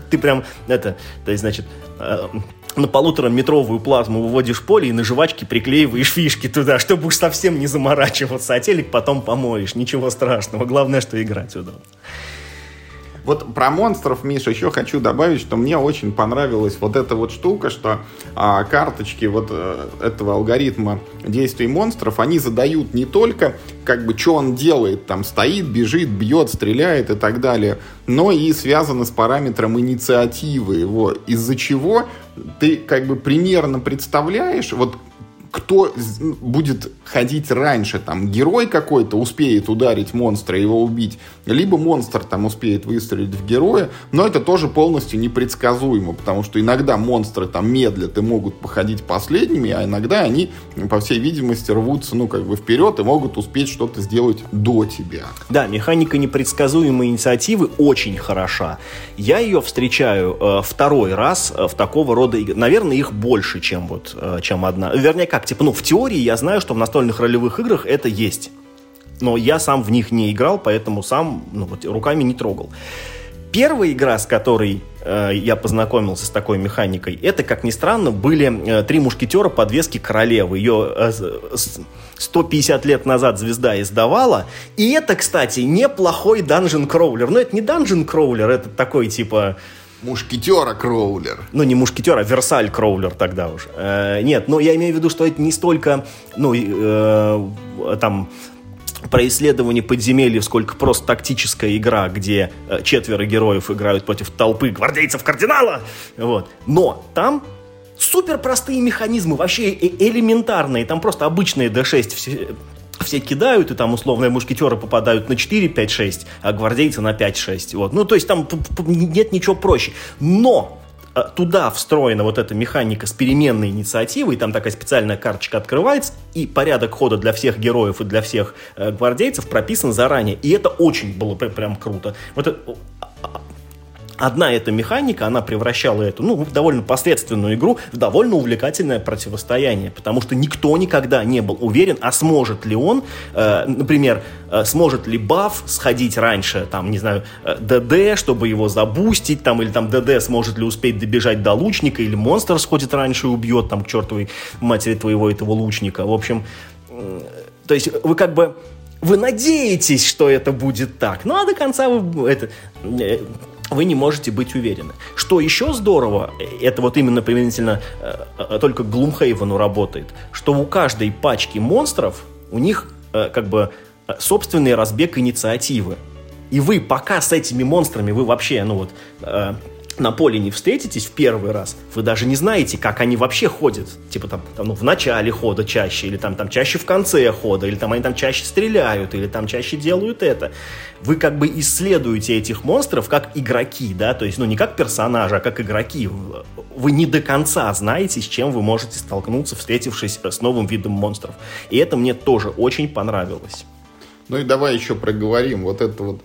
ты прям, это, то есть, значит, э, на полутораметровую плазму выводишь поле и на жвачке приклеиваешь фишки туда, чтобы уж совсем не заморачиваться, а телек потом помоешь. Ничего страшного. Главное, что играть удобно. Вот про монстров, Миша, еще хочу добавить, что мне очень понравилась вот эта вот штука, что а, карточки вот а, этого алгоритма действий монстров, они задают не только, как бы, что он делает, там, стоит, бежит, бьет, стреляет и так далее, но и связаны с параметром инициативы его, из-за чего ты, как бы, примерно представляешь, вот кто будет ходить раньше, там, герой какой-то успеет ударить монстра и его убить, либо монстр там успеет выстрелить в героя, но это тоже полностью непредсказуемо, потому что иногда монстры там медлят и могут походить последними, а иногда они, по всей видимости, рвутся, ну, как бы вперед и могут успеть что-то сделать до тебя. Да, механика непредсказуемой инициативы очень хороша. Я ее встречаю э, второй раз э, в такого рода. Наверное, их больше, чем вот, э, чем одна. Вернее, как, типа, ну, в теории я знаю, что в настольных ролевых играх это есть. Но я сам в них не играл, поэтому сам ну, вот, руками не трогал. Первая игра, с которой э, я познакомился с такой механикой, это, как ни странно, были э, «Три мушкетера» подвески королевы. Ее э, 150 лет назад звезда издавала. И это, кстати, неплохой данжен кроулер. Но это не данжен кроулер, это такой типа... Мушкетера Кроулер. Ну, не мушкетер, а Версаль Кроулер тогда уже. Э, нет, но я имею в виду, что это не столько, ну, э, там, про исследование подземелья, сколько просто тактическая игра, где э, четверо героев играют против толпы гвардейцев кардинала. Вот. Но там супер простые механизмы, вообще э элементарные. Там просто обычные D6 все, кидают, и там условные мушкетеры попадают на 4, 5, 6, а гвардейцы на 5, 6. Вот. Ну, то есть там нет ничего проще. Но э, туда встроена вот эта механика с переменной инициативой, там такая специальная карточка открывается, и порядок хода для всех героев и для всех э, гвардейцев прописан заранее. И это очень было прям круто. Вот это, одна эта механика, она превращала эту, ну, довольно посредственную игру в довольно увлекательное противостояние, потому что никто никогда не был уверен, а сможет ли он, э, например, э, сможет ли баф сходить раньше, там, не знаю, э, ДД, чтобы его забустить, там, или там ДД сможет ли успеть добежать до лучника, или монстр сходит раньше и убьет, там, к чертовой матери твоего этого лучника. В общем, э, то есть вы как бы вы надеетесь, что это будет так. Ну, а до конца вы это, э, вы не можете быть уверены. Что еще здорово, это вот именно применительно э, э, только Gloomhaven работает, что у каждой пачки монстров у них э, как бы э, собственный разбег инициативы. И вы пока с этими монстрами, вы вообще, ну вот, э, на поле не встретитесь в первый раз, вы даже не знаете, как они вообще ходят. Типа там, там ну, в начале хода чаще, или там, там чаще в конце хода, или там они там чаще стреляют, или там чаще делают это. Вы как бы исследуете этих монстров как игроки, да, то есть, ну, не как персонажи, а как игроки. Вы не до конца знаете, с чем вы можете столкнуться, встретившись с новым видом монстров. И это мне тоже очень понравилось. Ну и давай еще проговорим вот это вот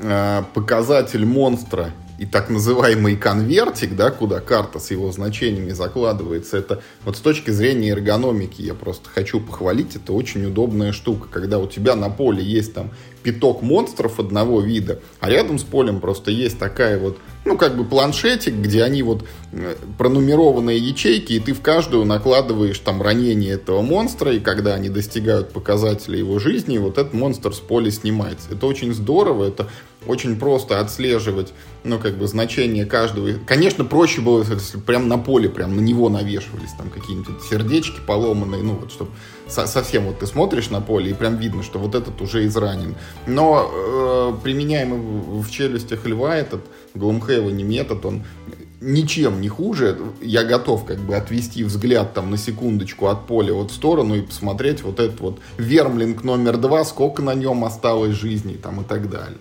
э, показатель монстра и так называемый конвертик, да, куда карта с его значениями закладывается, это вот с точки зрения эргономики я просто хочу похвалить, это очень удобная штука, когда у тебя на поле есть там пяток монстров одного вида, а рядом с полем просто есть такая вот, ну, как бы планшетик, где они вот э, пронумерованные ячейки, и ты в каждую накладываешь там ранение этого монстра, и когда они достигают показателя его жизни, вот этот монстр с поля снимается. Это очень здорово, это очень просто отслеживать, ну, как бы, значение каждого. Конечно, проще было, если прям на поле, прям на него навешивались там какие-нибудь сердечки поломанные, ну, вот, чтобы со совсем вот ты смотришь на поле, и прям видно, что вот этот уже изранен. Но э, применяемый в челюстях льва этот Глумхейвен метод, он ничем не хуже. Я готов как бы отвести взгляд там на секундочку от поля вот в сторону и посмотреть вот этот вот вермлинг номер два, сколько на нем осталось жизни там и так далее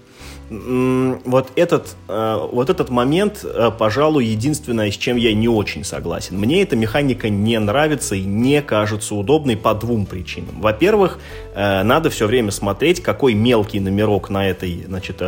вот этот, э, вот этот момент, э, пожалуй, единственное, с чем я не очень согласен. Мне эта механика не нравится и не кажется удобной по двум причинам. Во-первых, э, надо все время смотреть, какой мелкий номерок на этой, значит,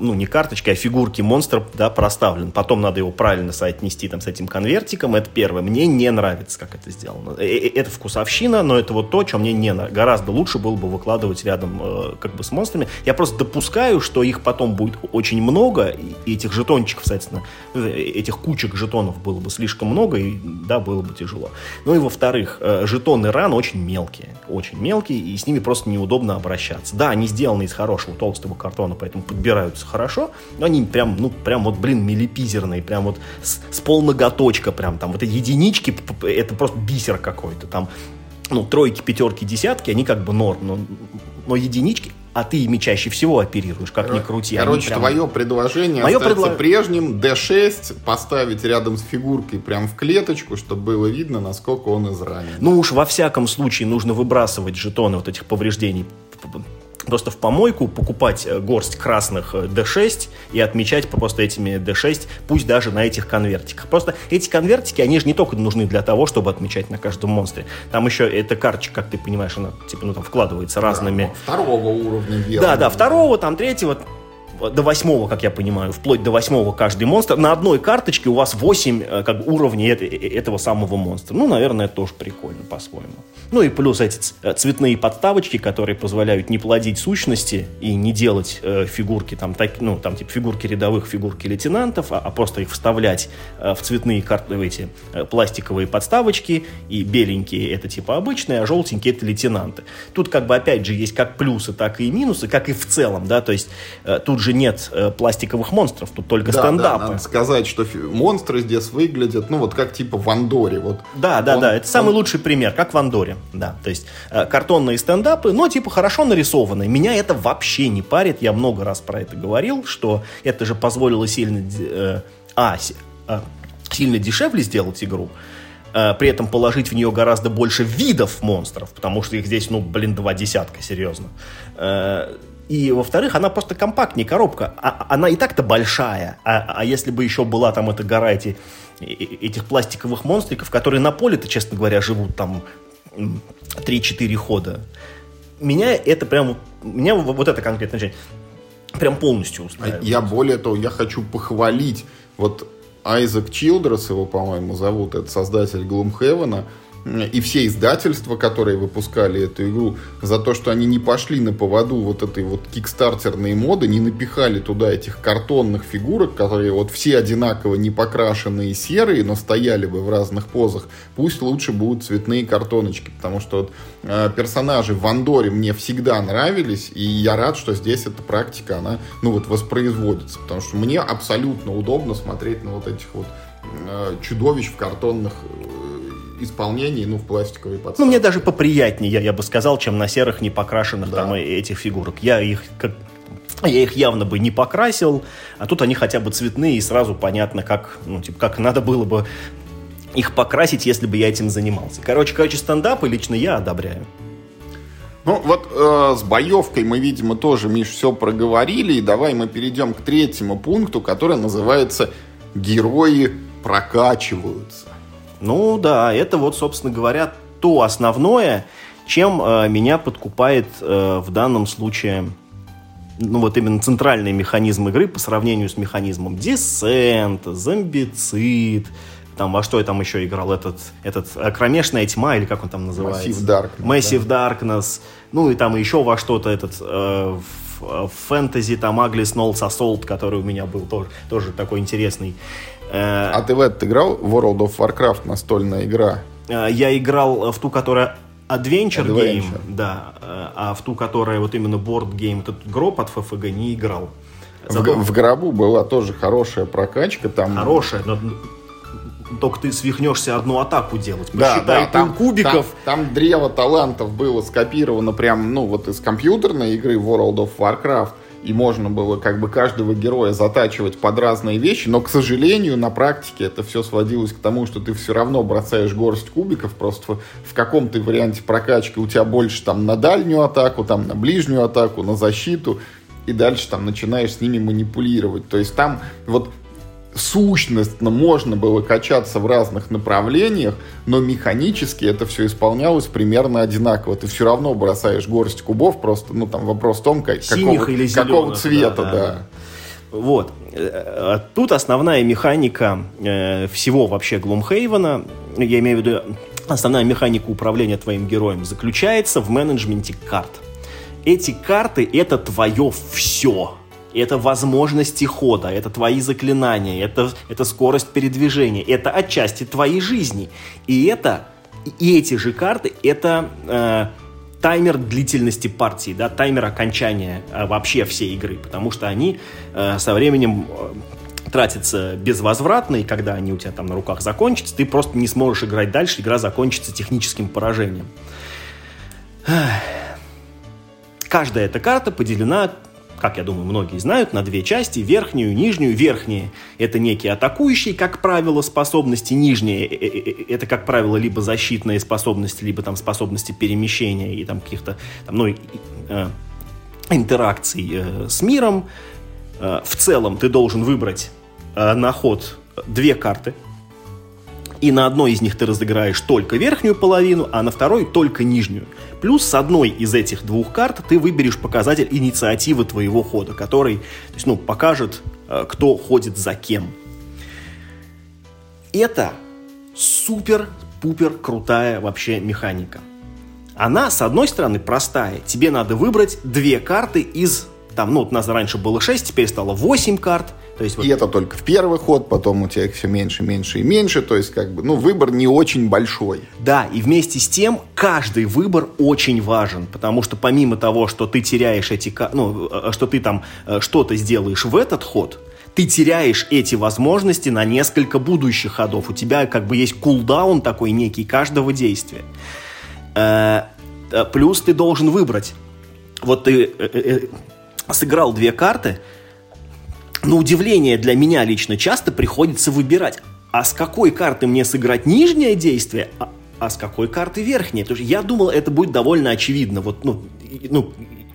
ну, не карточки, а фигурки монстра, да, проставлен. Потом надо его правильно соотнести там с этим конвертиком. Это первое. Мне не нравится, как это сделано. Э, э, это вкусовщина, но это вот то, что мне не нравится. Гораздо лучше было бы выкладывать рядом э, как бы с монстрами. Я просто допускаю, что их потом будет очень много, и этих жетончиков, соответственно, этих кучек жетонов было бы слишком много, и да, было бы тяжело. Ну и во-вторых, жетоны ран очень мелкие. Очень мелкие, и с ними просто неудобно обращаться. Да, они сделаны из хорошего толстого картона, поэтому подбираются хорошо, но они прям, ну, прям вот, блин, милипизерные, прям вот с, с полноготочка прям, там, вот эти единички, это просто бисер какой-то, там, ну, тройки, пятерки, десятки, они как бы норм, но, но единички, а ты ими чаще всего оперируешь, как Кор- ни крути. Короче, прям... твое предложение Мое остаться предло... прежним, D6 поставить рядом с фигуркой прям в клеточку, чтобы было видно, насколько он изранен. Ну уж во всяком случае нужно выбрасывать жетоны вот этих повреждений просто в помойку покупать э, горсть красных D6 э, и отмечать просто этими D6, пусть даже на этих конвертиках. Просто эти конвертики, они же не только нужны для того, чтобы отмечать на каждом монстре. Там еще эта карточка, как ты понимаешь, она типа, ну, там вкладывается разными... Да, второго уровня вверх. Да, да, второго, там третьего до восьмого, как я понимаю, вплоть до восьмого каждый монстр. На одной карточке у вас восемь э, как бы, уровней это, этого самого монстра. Ну, наверное, тоже прикольно по-своему. Ну и плюс эти цветные подставочки, которые позволяют не плодить сущности и не делать э, фигурки, там, так, ну, там, типа фигурки рядовых, фигурки лейтенантов, а, а просто их вставлять э, в цветные карты, эти э, пластиковые подставочки, и беленькие это типа обычные, а желтенькие это лейтенанты. Тут как бы опять же есть как плюсы, так и минусы, как и в целом, да, то есть э, тут же нет э, пластиковых монстров, тут только да, стендапы. Да, надо сказать, что монстры здесь выглядят, ну вот как типа в Андоре. Вот да, да, он, да, это самый он... лучший пример, как в Андоре, да, то есть э, картонные стендапы, но типа хорошо нарисованные. Меня это вообще не парит, я много раз про это говорил, что это же позволило сильно, э, а, э, сильно дешевле сделать игру, э, при этом положить в нее гораздо больше видов монстров, потому что их здесь, ну, блин, два десятка, серьезно. И, во-вторых, она просто компактнее коробка. А, она и так-то большая. А, а если бы еще была там эта гора эти, этих пластиковых монстриков, которые на поле-то, честно говоря, живут там 3-4 хода. Меня это прям... Меня вот это конкретно прям полностью устраивает. Я более того, я хочу похвалить вот Айзек Чилдрес, его, по-моему, зовут, это создатель Gloomhaven, и все издательства, которые выпускали эту игру, за то, что они не пошли на поводу вот этой вот кикстартерной моды, не напихали туда этих картонных фигурок, которые вот все одинаково не покрашенные серые, но стояли бы в разных позах. Пусть лучше будут цветные картоночки, потому что вот, э, персонажи в Андоре мне всегда нравились, и я рад, что здесь эта практика, она, ну вот, воспроизводится, потому что мне абсолютно удобно смотреть на вот этих вот э, чудовищ в картонных э, исполнении, ну, в пластиковой подставке. Ну, мне даже поприятнее, я, я бы сказал, чем на серых непокрашенных да. там этих фигурок. Я их как я их явно бы не покрасил, а тут они хотя бы цветные, и сразу понятно, как, ну, типа, как надо было бы их покрасить, если бы я этим занимался. Короче, короче, стендапы лично я одобряю. Ну, вот э, с боевкой мы, видимо, тоже, Миш, все проговорили. И давай мы перейдем к третьему пункту, который называется «Герои прокачиваются». Ну да, это вот, собственно говоря, то основное, чем э, меня подкупает э, в данном случае ну вот именно центральный механизм игры по сравнению с механизмом Descent, Зомбицид, там во что я там еще играл, этот, этот э, Кромешная тьма, или как он там называется? Massive Darkness. Massive да. Darkness. Ну и там еще во что-то этот э, фэнтези, там Agli Snolls Assault, который у меня был тоже, тоже такой интересный. А ты в этот играл? World of Warcraft настольная игра. Э, я играл в ту, которая Adventure, Adventure. Game, да, э, а в ту, которая вот именно Board Game, этот гроб от ФФГ не играл. Зато... В, в гробу была тоже хорошая прокачка. Там... Хорошая, но только ты свихнешься одну атаку делать. Посчитай да, да, там, кубиков. Там, там древо талантов было скопировано прям, ну, вот из компьютерной игры World of Warcraft и можно было как бы каждого героя затачивать под разные вещи, но, к сожалению, на практике это все сводилось к тому, что ты все равно бросаешь горсть кубиков, просто в каком-то варианте прокачки у тебя больше там на дальнюю атаку, там на ближнюю атаку, на защиту, и дальше там начинаешь с ними манипулировать. То есть там вот сущностно можно было качаться в разных направлениях, но механически это все исполнялось примерно одинаково. Ты все равно бросаешь горсть кубов, просто, ну, там вопрос в том, как, какого, или зеленых, какого цвета, да. да. да. Вот. Э, тут основная механика э, всего вообще Глумхейвена, я имею в виду, основная механика управления твоим героем заключается в менеджменте карт. Эти карты — это твое все это возможности хода, это твои заклинания, это, это скорость передвижения, это отчасти твоей жизни. И это, и эти же карты, это э, таймер длительности партии, да, таймер окончания э, вообще всей игры, потому что они э, со временем э, тратятся безвозвратно, и когда они у тебя там на руках закончатся, ты просто не сможешь играть дальше, игра закончится техническим поражением. Каждая эта карта поделена как я думаю, многие знают, на две части, верхнюю нижнюю. Верхние — это некие атакующие, как правило, способности. Нижние — э, э, э, это, как правило, либо защитные способности, либо там способности перемещения и там каких-то там, ну, интеракций с миром. В целом ты должен выбрать на ход две карты, и на одной из них ты разыграешь только верхнюю половину, а на второй только нижнюю. Плюс с одной из этих двух карт ты выберешь показатель инициативы твоего хода, который то есть, ну, покажет, э, кто ходит за кем. Это супер-пупер крутая вообще механика. Она, с одной стороны, простая. Тебе надо выбрать две карты из... Там, ну, вот у нас раньше было 6, теперь стало 8 карт. То есть, вот... И это только в первый ход, потом у тебя их все меньше, меньше и меньше. То есть, как бы, ну, выбор не очень большой. Да, и вместе с тем каждый выбор очень важен, потому что помимо того, что ты теряешь эти, ну, э, что ты там э, что-то сделаешь в этот ход, ты теряешь эти возможности на несколько будущих ходов. У тебя как бы есть кулдаун такой некий каждого действия. Э, плюс ты должен выбрать. Вот ты сыграл две карты. На удивление для меня лично часто приходится выбирать, а с какой карты мне сыграть нижнее действие, а, а с какой карты верхнее. Потому что я думал, это будет довольно очевидно. Вот, ну, ну,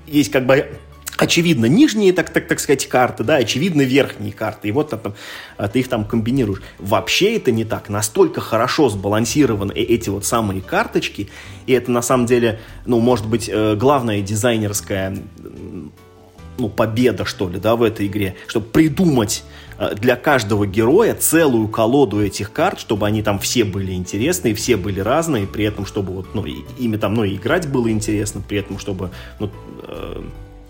есть как бы очевидно нижние, так, так, так сказать, карты, да, очевидно верхние карты, и вот там, а, ты их там комбинируешь. Вообще это не так. Настолько хорошо сбалансированы эти вот самые карточки, и это на самом деле, ну, может быть, э, главная дизайнерская ну, победа, что ли, да, в этой игре, чтобы придумать э, для каждого героя целую колоду этих карт, чтобы они там все были интересные, все были разные, при этом, чтобы вот, ну, ими там, ну, играть было интересно, при этом, чтобы, ну, э,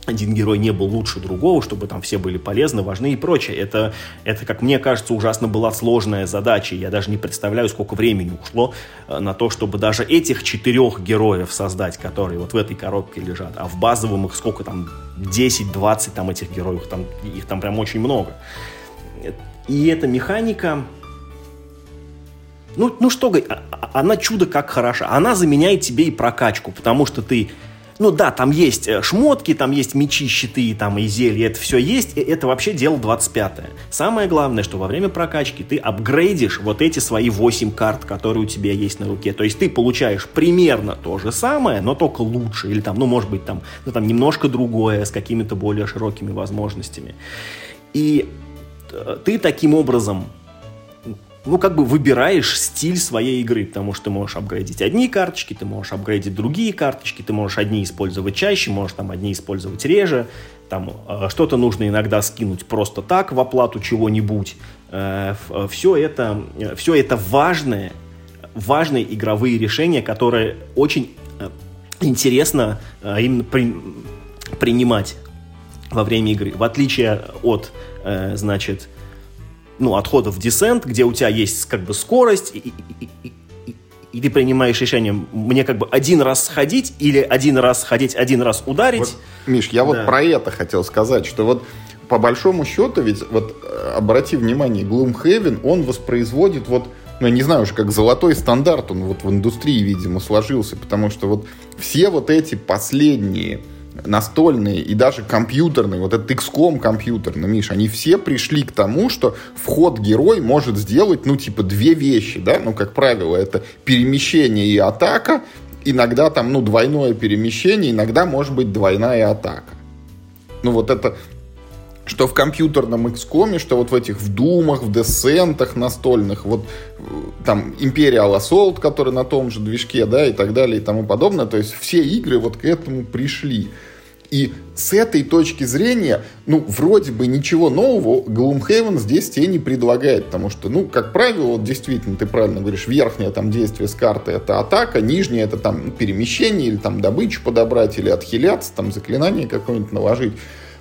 один герой не был лучше другого, чтобы там все были полезны, важны и прочее. Это, это, как мне кажется, ужасно была сложная задача. Я даже не представляю, сколько времени ушло э, на то, чтобы даже этих четырех героев создать, которые вот в этой коробке лежат. А в базовом их сколько там, 10-20 там этих героев, там, их там прям очень много. И эта механика, ну, ну что а, а, она чудо как хороша. Она заменяет тебе и прокачку, потому что ты ну да, там есть э, шмотки, там есть мечи, щиты, там и зелья, это все есть, и это вообще дело 25-е. Самое главное, что во время прокачки ты апгрейдишь вот эти свои 8 карт, которые у тебя есть на руке. То есть ты получаешь примерно то же самое, но только лучше, или там, ну, может быть, там, ну, там немножко другое, с какими-то более широкими возможностями. И э, ты таким образом ну, как бы выбираешь стиль своей игры, потому что ты можешь апгрейдить одни карточки, ты можешь апгрейдить другие карточки, ты можешь одни использовать чаще, можешь там одни использовать реже, там э, что-то нужно иногда скинуть просто так в оплату чего-нибудь. Э, э, все это, все это важные, важные игровые решения, которые очень интересно именно при, принимать во время игры. В отличие от, значит, ну, отходов в десент, где у тебя есть как бы скорость, и, и, и, и, ты принимаешь решение, мне как бы один раз сходить или один раз сходить, один раз ударить. Вот, Миш, я да. вот про это хотел сказать, что вот по большому счету, ведь вот э, обрати внимание, Gloomhaven, он воспроизводит вот ну, я не знаю уже, как золотой стандарт он вот в индустрии, видимо, сложился, потому что вот все вот эти последние настольные и даже компьютерные, вот этот XCOM компьютерный, Миш, они все пришли к тому, что вход герой может сделать, ну, типа, две вещи, да, ну, как правило, это перемещение и атака, иногда там, ну, двойное перемещение, иногда может быть двойная атака. Ну, вот это что в компьютерном XCOM, что вот в этих в Думах, в Десентах настольных, вот там Imperial Assault, который на том же движке, да, и так далее, и тому подобное. То есть все игры вот к этому пришли. И с этой точки зрения, ну, вроде бы ничего нового Gloomhaven здесь тебе не предлагает, потому что, ну, как правило, вот действительно, ты правильно говоришь, верхнее там действие с карты это атака, нижнее это там перемещение или там добычу подобрать, или отхиляться, там заклинание какое-нибудь наложить.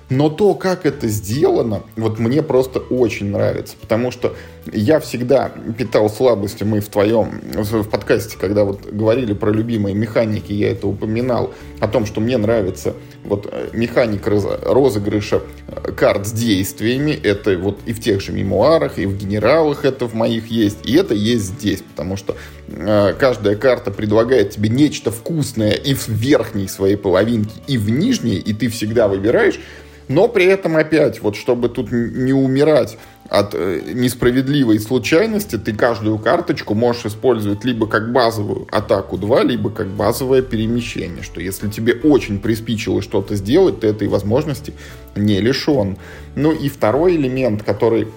Но то, как это сделано, вот мне просто очень нравится, потому что я всегда питал слабости, мы в твоем, в подкасте, когда вот говорили про любимые механики, я это упоминал, о том, что мне нравится вот э, механика розыгрыша э, карт с действиями, это вот и в тех же мемуарах, и в генералах это в моих есть, и это есть здесь, потому что э, каждая карта предлагает тебе нечто вкусное и в верхней своей половинке, и в нижней, и ты всегда выбираешь, но при этом опять, вот чтобы тут не умирать от э, несправедливой случайности, ты каждую карточку можешь использовать либо как базовую атаку 2, либо как базовое перемещение, что если тебе очень приспичило что-то сделать, ты этой возможности не лишен. Ну и второй элемент, который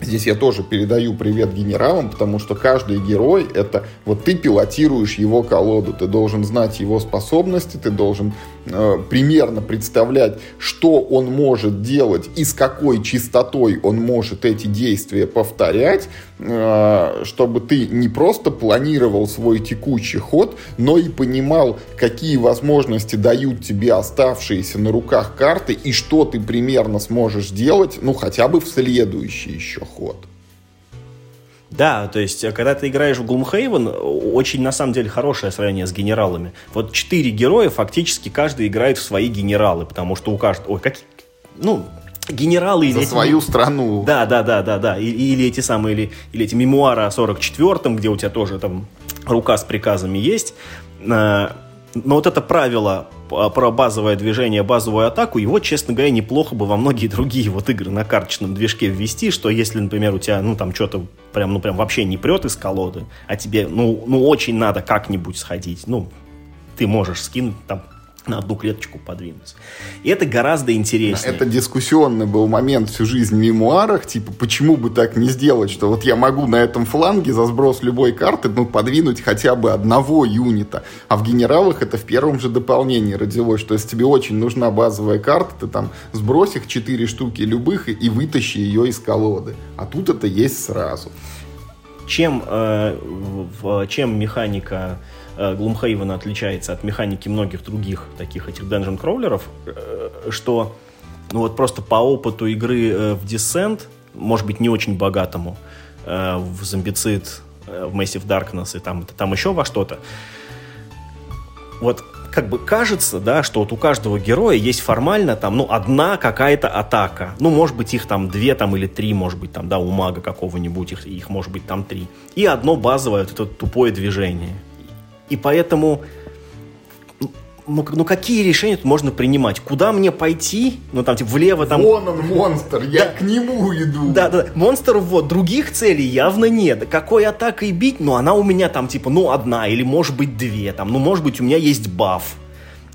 Здесь я тоже передаю привет генералам, потому что каждый герой это вот ты пилотируешь его колоду, ты должен знать его способности, ты должен э, примерно представлять, что он может делать и с какой частотой он может эти действия повторять, чтобы ты не просто планировал свой текущий ход, но и понимал, какие возможности дают тебе оставшиеся на руках карты и что ты примерно сможешь делать, ну хотя бы в следующий еще ход. Да, то есть, когда ты играешь в Глумхейвен, очень, на самом деле, хорошее сравнение с генералами. Вот четыре героя, фактически, каждый играет в свои генералы, потому что у каждого... Ой, какие... Ну, генералы... За или свою эти... страну. Да, да, да, да, да. Или, или эти самые, или, или эти мемуары о 44-м, где у тебя тоже там рука с приказами есть. А, но вот это правило про базовое движение, базовую атаку, его, честно говоря, неплохо бы во многие другие вот игры на карточном движке ввести, что если, например, у тебя, ну, там что-то прям, ну, прям вообще не прет из колоды, а тебе, ну, ну, очень надо как-нибудь сходить, ну, ты можешь скинуть там на одну клеточку подвинуться. И это гораздо интереснее. Это дискуссионный был момент всю жизнь в мемуарах, типа, почему бы так не сделать, что вот я могу на этом фланге за сброс любой карты, ну, подвинуть хотя бы одного юнита. А в генералах это в первом же дополнении родилось, что если тебе очень нужна базовая карта, ты там сбрось их 4 штуки любых и, и вытащи ее из колоды. А тут это есть сразу. Чем, э, в, чем механика Глумхейвена отличается от механики многих других таких этих dungeon кроулеров, э, что ну вот просто по опыту игры э, в Descent, может быть, не очень богатому, э, в Зомбицид, в Massive Darkness и там, там еще во что-то, вот как бы кажется, да, что вот у каждого героя есть формально там, ну, одна какая-то атака. Ну, может быть, их там две там или три, может быть, там, да, у мага какого-нибудь, их, их может быть там три. И одно базовое, вот это тупое движение. И поэтому ну, ну какие решения тут можно принимать? Куда мне пойти? Ну там типа влево там. Вон он монстр, я да. к нему иду. Да, да, монстр вот других целей явно нет. Какой атакой бить? Ну она у меня там типа ну одна или может быть две там, ну может быть у меня есть баф.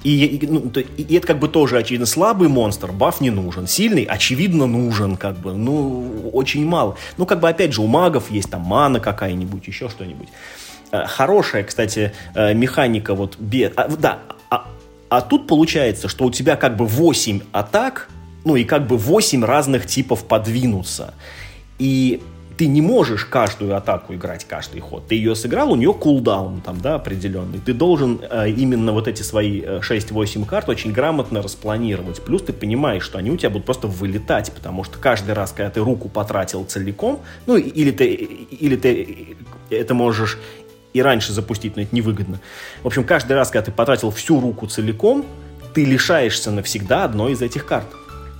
И, и, ну, то, и это как бы тоже очевидно слабый монстр, баф не нужен. Сильный, очевидно, нужен, как бы, ну, очень мало. Ну, как бы, опять же, у магов есть там мана какая-нибудь, еще что-нибудь. Э, хорошая, кстати, э, механика вот... А, да, а, а тут получается, что у тебя как бы 8 атак, ну и как бы 8 разных типов подвинуться. И ты не можешь каждую атаку играть каждый ход. Ты ее сыграл, у нее кулдаун там, да, определенный. Ты должен э, именно вот эти свои э, 6-8 карт очень грамотно распланировать. Плюс ты понимаешь, что они у тебя будут просто вылетать, потому что каждый раз, когда ты руку потратил целиком, ну или ты, или ты это можешь и раньше запустить, но это невыгодно. В общем, каждый раз, когда ты потратил всю руку целиком, ты лишаешься навсегда одной из этих карт.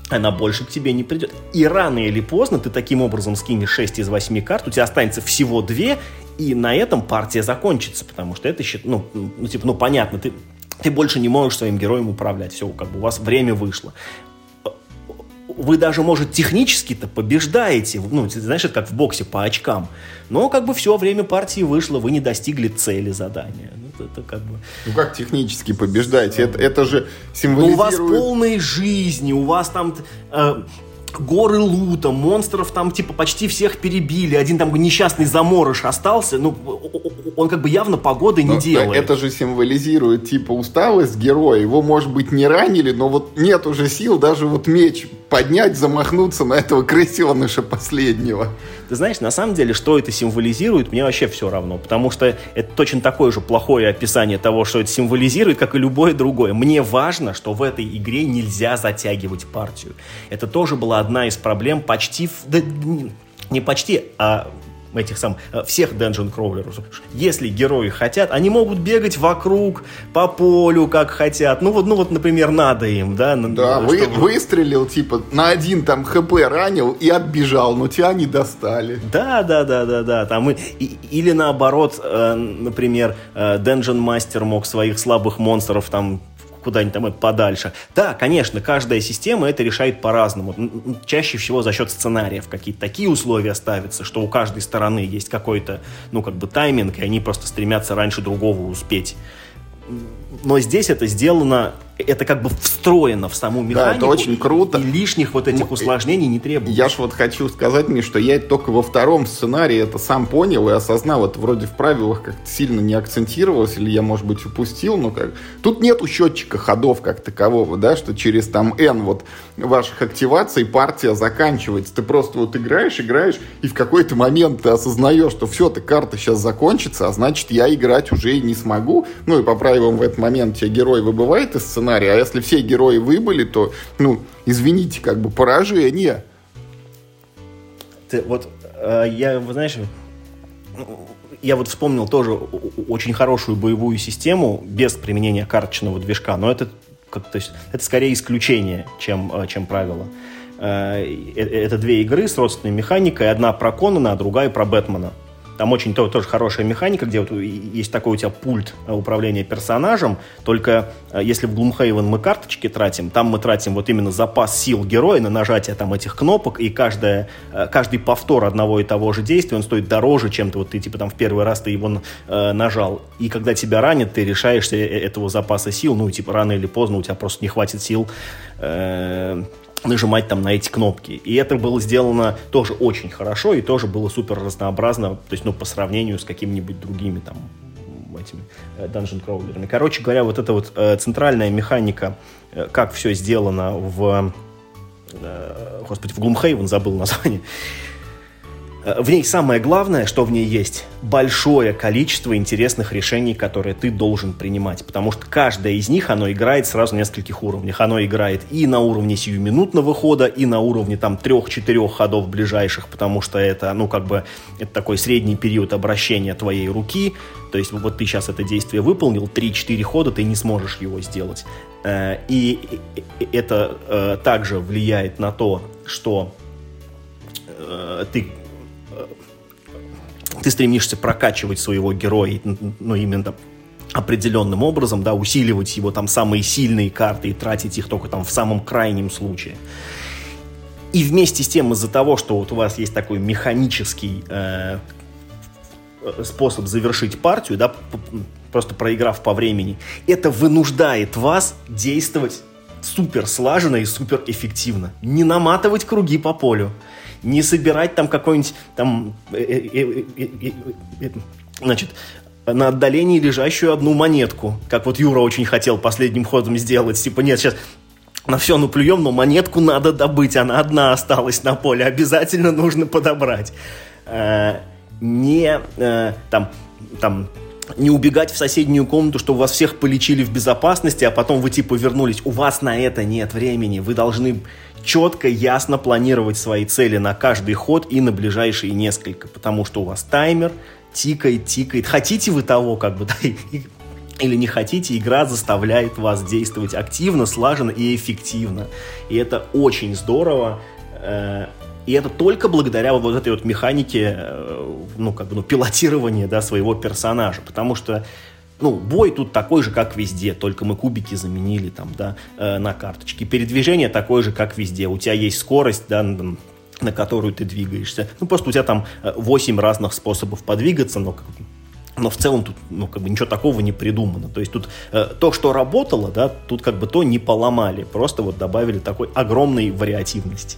Она больше к тебе не придет. И рано или поздно ты таким образом скинешь 6 из 8 карт, у тебя останется всего 2, и на этом партия закончится, потому что это, ну, ну типа, ну, понятно, ты, ты больше не можешь своим героем управлять. Все, как бы у вас время вышло вы даже, может, технически-то побеждаете, ну, знаешь, это как в боксе по очкам, но как бы все время партии вышло, вы не достигли цели задания. Ну, это, это как бы... Ну, как технически побеждаете? Это, это же символизирует... Ну, у вас полные жизни, у вас там... Э, горы лута, монстров там типа почти всех перебили, один там несчастный заморыш остался, ну, он как бы явно погоды не но, делает. Это же символизирует типа усталость героя, его может быть не ранили, но вот нет уже сил даже вот меч поднять, замахнуться на этого крысеныша последнего. Ты знаешь, на самом деле, что это символизирует, мне вообще все равно, потому что это точно такое же плохое описание того, что это символизирует, как и любое другое. Мне важно, что в этой игре нельзя затягивать партию. Это тоже была одна из проблем почти... Да, не почти, а этих сам, э, всех Dungeon Crawlerов. Если герои хотят, они могут бегать вокруг, по полю, как хотят. Ну вот, ну вот, например, надо им, да? Да, чтобы... вы, выстрелил, типа, на один там ХП ранил и отбежал, но тебя не достали. Да, да, да, да, да. Там и, и, или наоборот, э, например, э, Dungeon Master мог своих слабых монстров там куда-нибудь там подальше. Да, конечно, каждая система это решает по-разному. Чаще всего за счет сценариев какие-то такие условия ставятся, что у каждой стороны есть какой-то, ну, как бы тайминг, и они просто стремятся раньше другого успеть. Но здесь это сделано это как бы встроено в саму механику. Да, это очень круто. И лишних вот этих усложнений не требуется. Я ж вот хочу сказать мне, что я только во втором сценарии это сам понял и осознал. Это вроде в правилах как-то сильно не акцентировалось, или я, может быть, упустил, но как... Тут нету счетчика ходов как такового, да, что через там N вот ваших активаций партия заканчивается. Ты просто вот играешь, играешь, и в какой-то момент ты осознаешь, что все, ты карта сейчас закончится, а значит, я играть уже и не смогу. Ну и по правилам в этот момент тебе герой выбывает из сценария, а если все герои выбыли, то, ну, извините, как бы поражение. Ты, вот э, я, вы знаешь, я вот вспомнил тоже очень хорошую боевую систему без применения карточного движка, но это как то есть это скорее исключение, чем, э, чем правило. Э, э, это две игры с родственной механикой, одна про Конана, а другая про Бэтмена. Там очень тоже, тоже хорошая механика, где вот есть такой у тебя пульт управления персонажем, только э, если в Gloomhaven мы карточки тратим, там мы тратим вот именно запас сил героя на нажатие там этих кнопок, и каждая, э, каждый повтор одного и того же действия, он стоит дороже, чем ты вот ты типа там в первый раз ты его э, нажал. И когда тебя ранит, ты решаешься этого запаса сил, ну типа рано или поздно у тебя просто не хватит сил нажимать там на эти кнопки. И это было сделано тоже очень хорошо и тоже было супер разнообразно, то есть, ну, по сравнению с какими-нибудь другими там этими э, dungeon кроулерами. Короче говоря, вот эта вот э, центральная механика, э, как все сделано в э, господи, в Gloomhaven, забыл название, в ней самое главное, что в ней есть, большое количество интересных решений, которые ты должен принимать. Потому что каждое из них, оно играет сразу на нескольких уровнях. Оно играет и на уровне сиюминутного хода, и на уровне там трех-четырех ходов ближайших, потому что это, ну, как бы, это такой средний период обращения твоей руки. То есть вот ты сейчас это действие выполнил, 3-4 хода ты не сможешь его сделать. Э, и это э, также влияет на то, что ты ты стремишься прокачивать своего героя, ну, именно определенным образом, да, усиливать его там самые сильные карты и тратить их только там в самом крайнем случае. И вместе с тем, из-за того, что вот у вас есть такой механический э, способ завершить партию, да, просто проиграв по времени, это вынуждает вас действовать супер слаженно и супер эффективно. Не наматывать круги по полю не собирать там какой-нибудь там, э, э, э, значит, на отдалении лежащую одну монетку, как вот Юра очень хотел последним ходом сделать. Типа, нет, сейчас на все наплюем, но монетку надо добыть, она одна осталась на поле, обязательно нужно подобрать. Не там, там не убегать в соседнюю комнату, чтобы вас всех полечили в безопасности, а потом вы типа вернулись. У вас на это нет времени. Вы должны четко, ясно планировать свои цели на каждый ход и на ближайшие несколько, потому что у вас таймер тикает, тикает. Хотите вы того, как бы, да, или не хотите, игра заставляет вас действовать активно, слаженно и эффективно. И это очень здорово. Э, и это только благодаря вот этой вот механике, э, ну, как бы, ну, пилотирования, да, своего персонажа. Потому что ну, бой тут такой же, как везде, только мы кубики заменили там, да, э, на карточке. Передвижение такое же, как везде. У тебя есть скорость, да, на которую ты двигаешься. Ну, просто у тебя там 8 э, разных способов подвигаться, но но в целом тут ну, как бы ничего такого не придумано. То есть тут э, то, что работало, да, тут как бы то не поломали, просто вот добавили такой огромной вариативности.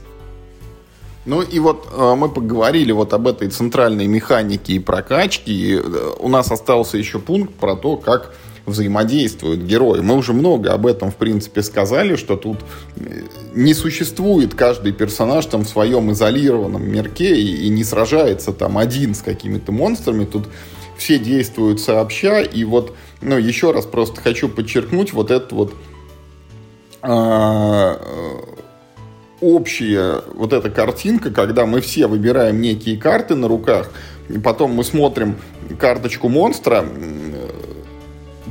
Ну и вот э, мы поговорили вот об этой центральной механике и прокачке. И, э, у нас остался еще пункт про то, как взаимодействуют герои. Мы уже много об этом, в принципе, сказали, что тут э, не существует каждый персонаж там в своем изолированном мирке и, и не сражается там один с какими-то монстрами. Тут все действуют сообща. И вот, ну, еще раз просто хочу подчеркнуть вот это вот а, общая вот эта картинка, когда мы все выбираем некие карты на руках, и потом мы смотрим карточку монстра,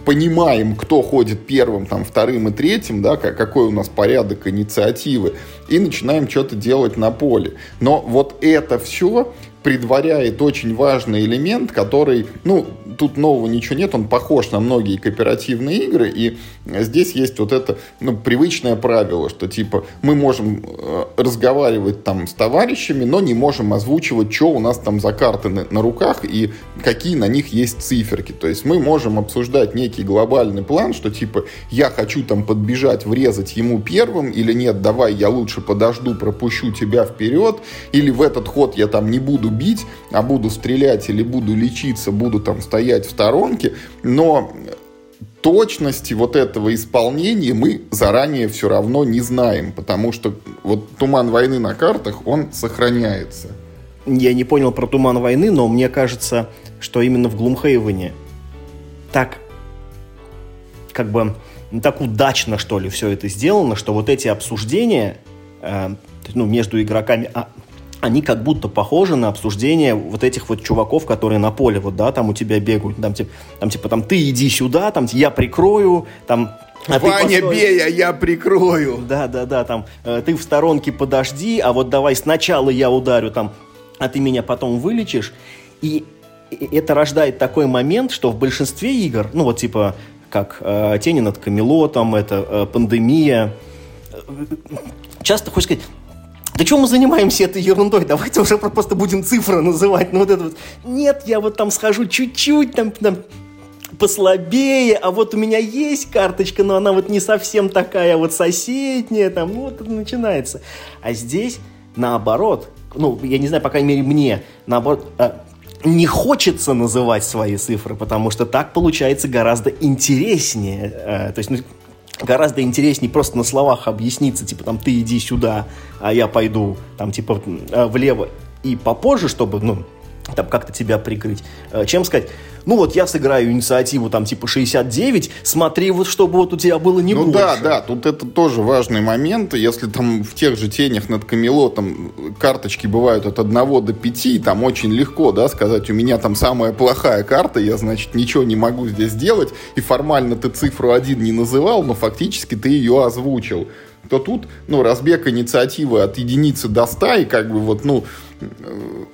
понимаем, кто ходит первым, там, вторым и третьим, да, какой у нас порядок инициативы, и начинаем что-то делать на поле. Но вот это все предваряет очень важный элемент, который, ну, тут нового ничего нет, он похож на многие кооперативные игры, и здесь есть вот это, ну, привычное правило, что, типа, мы можем э, разговаривать там с товарищами, но не можем озвучивать, что у нас там за карты на, на руках и какие на них есть циферки. То есть мы можем обсуждать некий глобальный план, что, типа, я хочу там подбежать, врезать ему первым, или нет, давай я лучше подожду, пропущу тебя вперед, или в этот ход я там не буду бить, а буду стрелять или буду лечиться, буду там стоять в сторонке, но точности вот этого исполнения мы заранее все равно не знаем, потому что вот туман войны на картах, он сохраняется. Я не понял про туман войны, но мне кажется, что именно в Глумхейвене так как бы так удачно, что ли, все это сделано, что вот эти обсуждения э, ну, между игроками, а, они как будто похожи на обсуждение вот этих вот чуваков, которые на поле, вот, да, там у тебя бегают, там, типа, там, типа, там, ты иди сюда, там, я прикрою, там, а Ваня, постой... бей, а я прикрою. Да, да, да, там, э, ты в сторонке подожди, а вот давай сначала я ударю, там, а ты меня потом вылечишь. И это рождает такой момент, что в большинстве игр, ну, вот, типа, как э, «Тени над Камелотом», это э, «Пандемия», э, часто, хочешь сказать, да чего мы занимаемся этой ерундой? Давайте уже просто будем цифры называть. Ну вот это вот. Нет, я вот там схожу чуть-чуть, там, там послабее, а вот у меня есть карточка, но она вот не совсем такая вот соседняя, там, ну вот это начинается. А здесь наоборот, ну, я не знаю, по крайней мере, мне, наоборот, э, не хочется называть свои цифры, потому что так получается гораздо интереснее. Э, то есть, ну, гораздо интереснее просто на словах объясниться, типа, там, ты иди сюда, а я пойду, там, типа, э, влево и попозже, чтобы, ну, там как-то тебя прикрыть, э, чем сказать, ну вот я сыграю инициативу там типа 69, смотри вот, чтобы вот у тебя было не ну, больше. Ну да, да, тут это тоже важный момент, если там в тех же тенях над Камелотом карточки бывают от 1 до 5, там очень легко, да, сказать, у меня там самая плохая карта, я, значит, ничего не могу здесь делать, и формально ты цифру 1 не называл, но фактически ты ее озвучил то тут, ну, разбег инициативы от единицы до 100, и как бы вот, ну,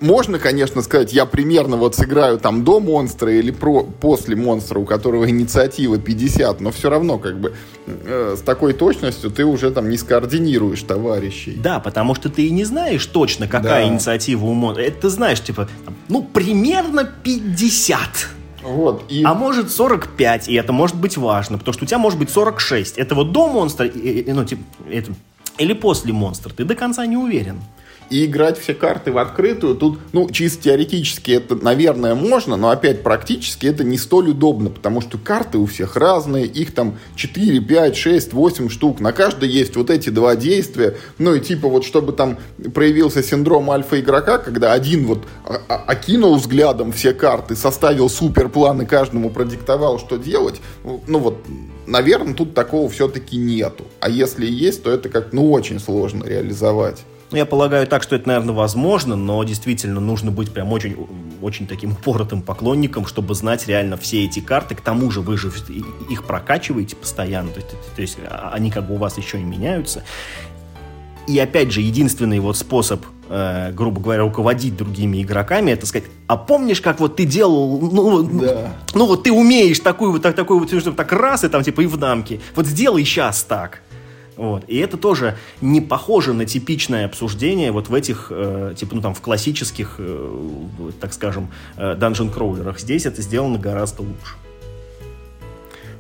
можно, конечно, сказать, я примерно вот сыграю там до монстра или про, после монстра, у которого инициатива 50, но все равно как бы э, с такой точностью ты уже там не скоординируешь товарищей. Да, потому что ты и не знаешь точно, какая да. инициатива у монстра. Это ты знаешь, типа, ну, примерно 50. Вот, и... А может 45, и это может быть важно, потому что у тебя может быть 46. Это вот до монстра, ну, типа, это, или после монстра, ты до конца не уверен и играть все карты в открытую, тут, ну, чисто теоретически это, наверное, можно, но опять практически это не столь удобно, потому что карты у всех разные, их там 4, 5, 6, 8 штук, на каждой есть вот эти два действия, ну и типа вот чтобы там проявился синдром альфа-игрока, когда один вот окинул взглядом все карты, составил супер план и каждому продиктовал, что делать, ну вот, наверное, тут такого все-таки нету. А если есть, то это как, ну, очень сложно реализовать. Ну, я полагаю так, что это, наверное, возможно, но действительно нужно быть прям очень, очень таким упоротым поклонником, чтобы знать реально все эти карты. К тому же вы же их прокачиваете постоянно, то есть, то есть а, они как бы у вас еще и меняются. И опять же, единственный вот способ, э, грубо говоря, руководить другими игроками, это сказать, а помнишь, как вот ты делал, ну, да. ну вот ты умеешь такую вот, так, такую вот, так раз, и там типа и в дамке, вот сделай сейчас так. Вот. И это тоже не похоже на типичное обсуждение вот в этих, э, типа, ну там, в классических, э, так скажем, э, данжен-кроулерах. Здесь это сделано гораздо лучше.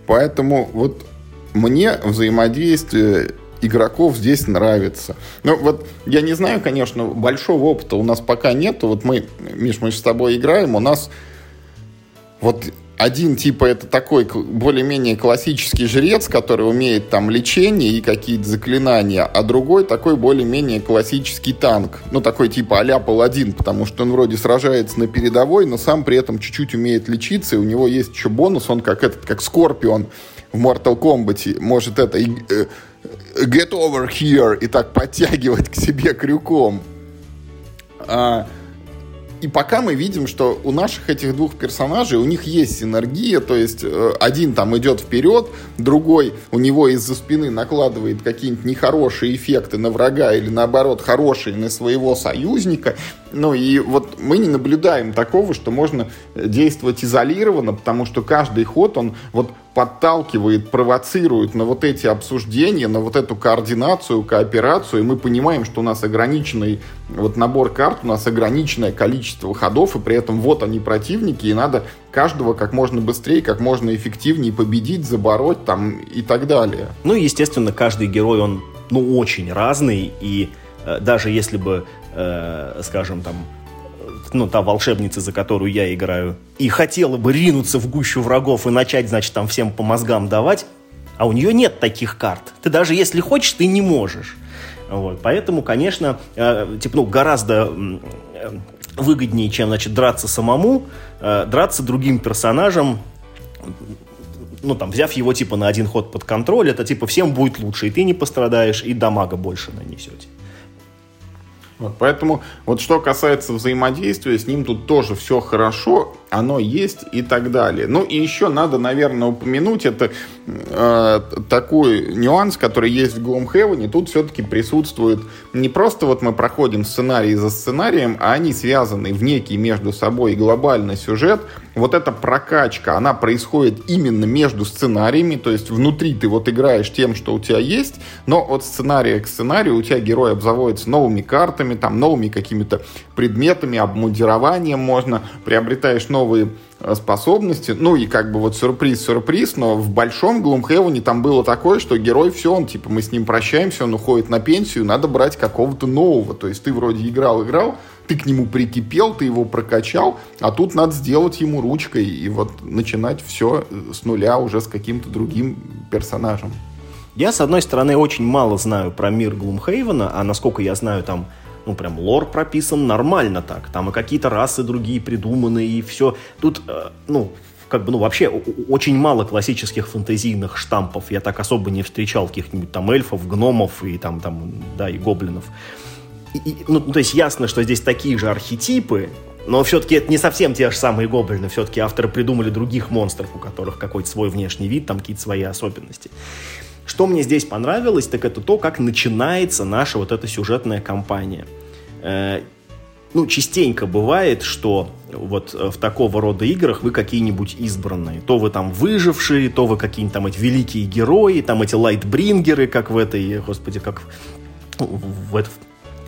Поэтому вот мне взаимодействие игроков здесь нравится. Ну, вот я не знаю, конечно, большого опыта у нас пока нету. Вот мы, Миш, мы с тобой играем, у нас вот один типа это такой более-менее классический жрец, который умеет там лечение и какие-то заклинания, а другой такой более-менее классический танк. Ну, такой типа а-ля паладин, потому что он вроде сражается на передовой, но сам при этом чуть-чуть умеет лечиться, и у него есть еще бонус, он как этот, как Скорпион в Mortal Kombat может это э, get over here и так подтягивать к себе крюком. А, и пока мы видим, что у наших этих двух персонажей, у них есть синергия, то есть э, один там идет вперед, другой у него из-за спины накладывает какие-нибудь нехорошие эффекты на врага или наоборот хорошие на своего союзника. Ну и вот мы не наблюдаем такого, что можно действовать изолированно, потому что каждый ход, он вот подталкивает, провоцирует на вот эти обсуждения, на вот эту координацию, кооперацию, и мы понимаем, что у нас ограниченный вот набор карт, у нас ограниченное количество ходов, и при этом вот они противники, и надо каждого как можно быстрее, как можно эффективнее победить, забороть там и так далее. Ну и, естественно, каждый герой, он, ну, очень разный, и э, даже если бы, э, скажем, там, ну, та волшебница, за которую я играю, и хотела бы ринуться в гущу врагов и начать, значит, там всем по мозгам давать, а у нее нет таких карт. Ты даже если хочешь, ты не можешь. Вот, поэтому, конечно, э, типа, ну, гораздо э, выгоднее, чем, значит, драться самому, э, драться другим персонажем, ну, там, взяв его, типа, на один ход под контроль, это, типа, всем будет лучше, и ты не пострадаешь, и дамага больше нанесете. Вот, поэтому вот что касается взаимодействия, с ним тут тоже все хорошо, оно есть и так далее. Ну и еще надо, наверное, упомянуть, это э, такой нюанс, который есть в Gloomhaven, тут все-таки присутствует не просто вот мы проходим сценарий за сценарием, а они связаны в некий между собой глобальный сюжет. Вот эта прокачка, она происходит именно между сценариями, то есть внутри ты вот играешь тем, что у тебя есть, но от сценария к сценарию у тебя герой обзаводится новыми картами, там новыми какими-то предметами, обмундированием можно, приобретаешь новые способности. Ну и как бы вот сюрприз-сюрприз, но в большом Глумхевене там было такое, что герой все, он типа мы с ним прощаемся, он уходит на пенсию, надо брать какого-то нового. То есть ты вроде играл-играл, ты к нему прикипел, ты его прокачал, а тут надо сделать ему ручкой и вот начинать все э, с нуля уже с каким-то другим персонажем. Я, с одной стороны, очень мало знаю про мир Глумхейвена, а насколько я знаю, там ну, прям лор прописан нормально так. Там и какие-то расы другие придуманы, и все. Тут, э, ну, как бы, ну, вообще очень мало классических фэнтезийных штампов. Я так особо не встречал каких-нибудь там эльфов, гномов и там, там, да, и гоблинов. И, и, ну, то есть ясно, что здесь такие же архетипы, но все-таки это не совсем те же самые гоблины. Все-таки авторы придумали других монстров, у которых какой-то свой внешний вид, там какие-то свои особенности. Что мне здесь понравилось, так это то, как начинается наша вот эта сюжетная кампания. Э, ну, частенько бывает, что вот в такого рода играх вы какие-нибудь избранные. То вы там выжившие, то вы какие-нибудь там эти великие герои, там эти лайтбрингеры, как в этой, господи, как в, в,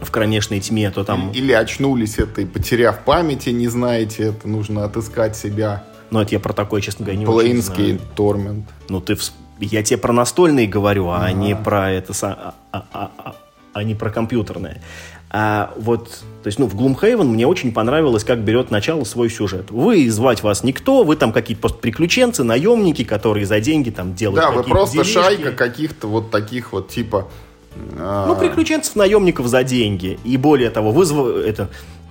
в кромешной тьме, то там... Или очнулись это и потеряв памяти, не знаете, это нужно отыскать себя. Ну, это я про такое, честно говоря, не Плейнский Тормент. Ну, ты всп я тебе про настольные говорю, а, а не про это, а, а, а, а, а не про компьютерные. А вот, то есть, ну, в Gloomhaven мне очень понравилось, как берет начало свой сюжет. Вы звать вас никто, вы там какие-то просто приключенцы, наемники, которые за деньги там делают Да, вы просто делишки. шайка каких-то вот таких вот типа... Ну, приключенцев, наемников за деньги. И более того, вы это,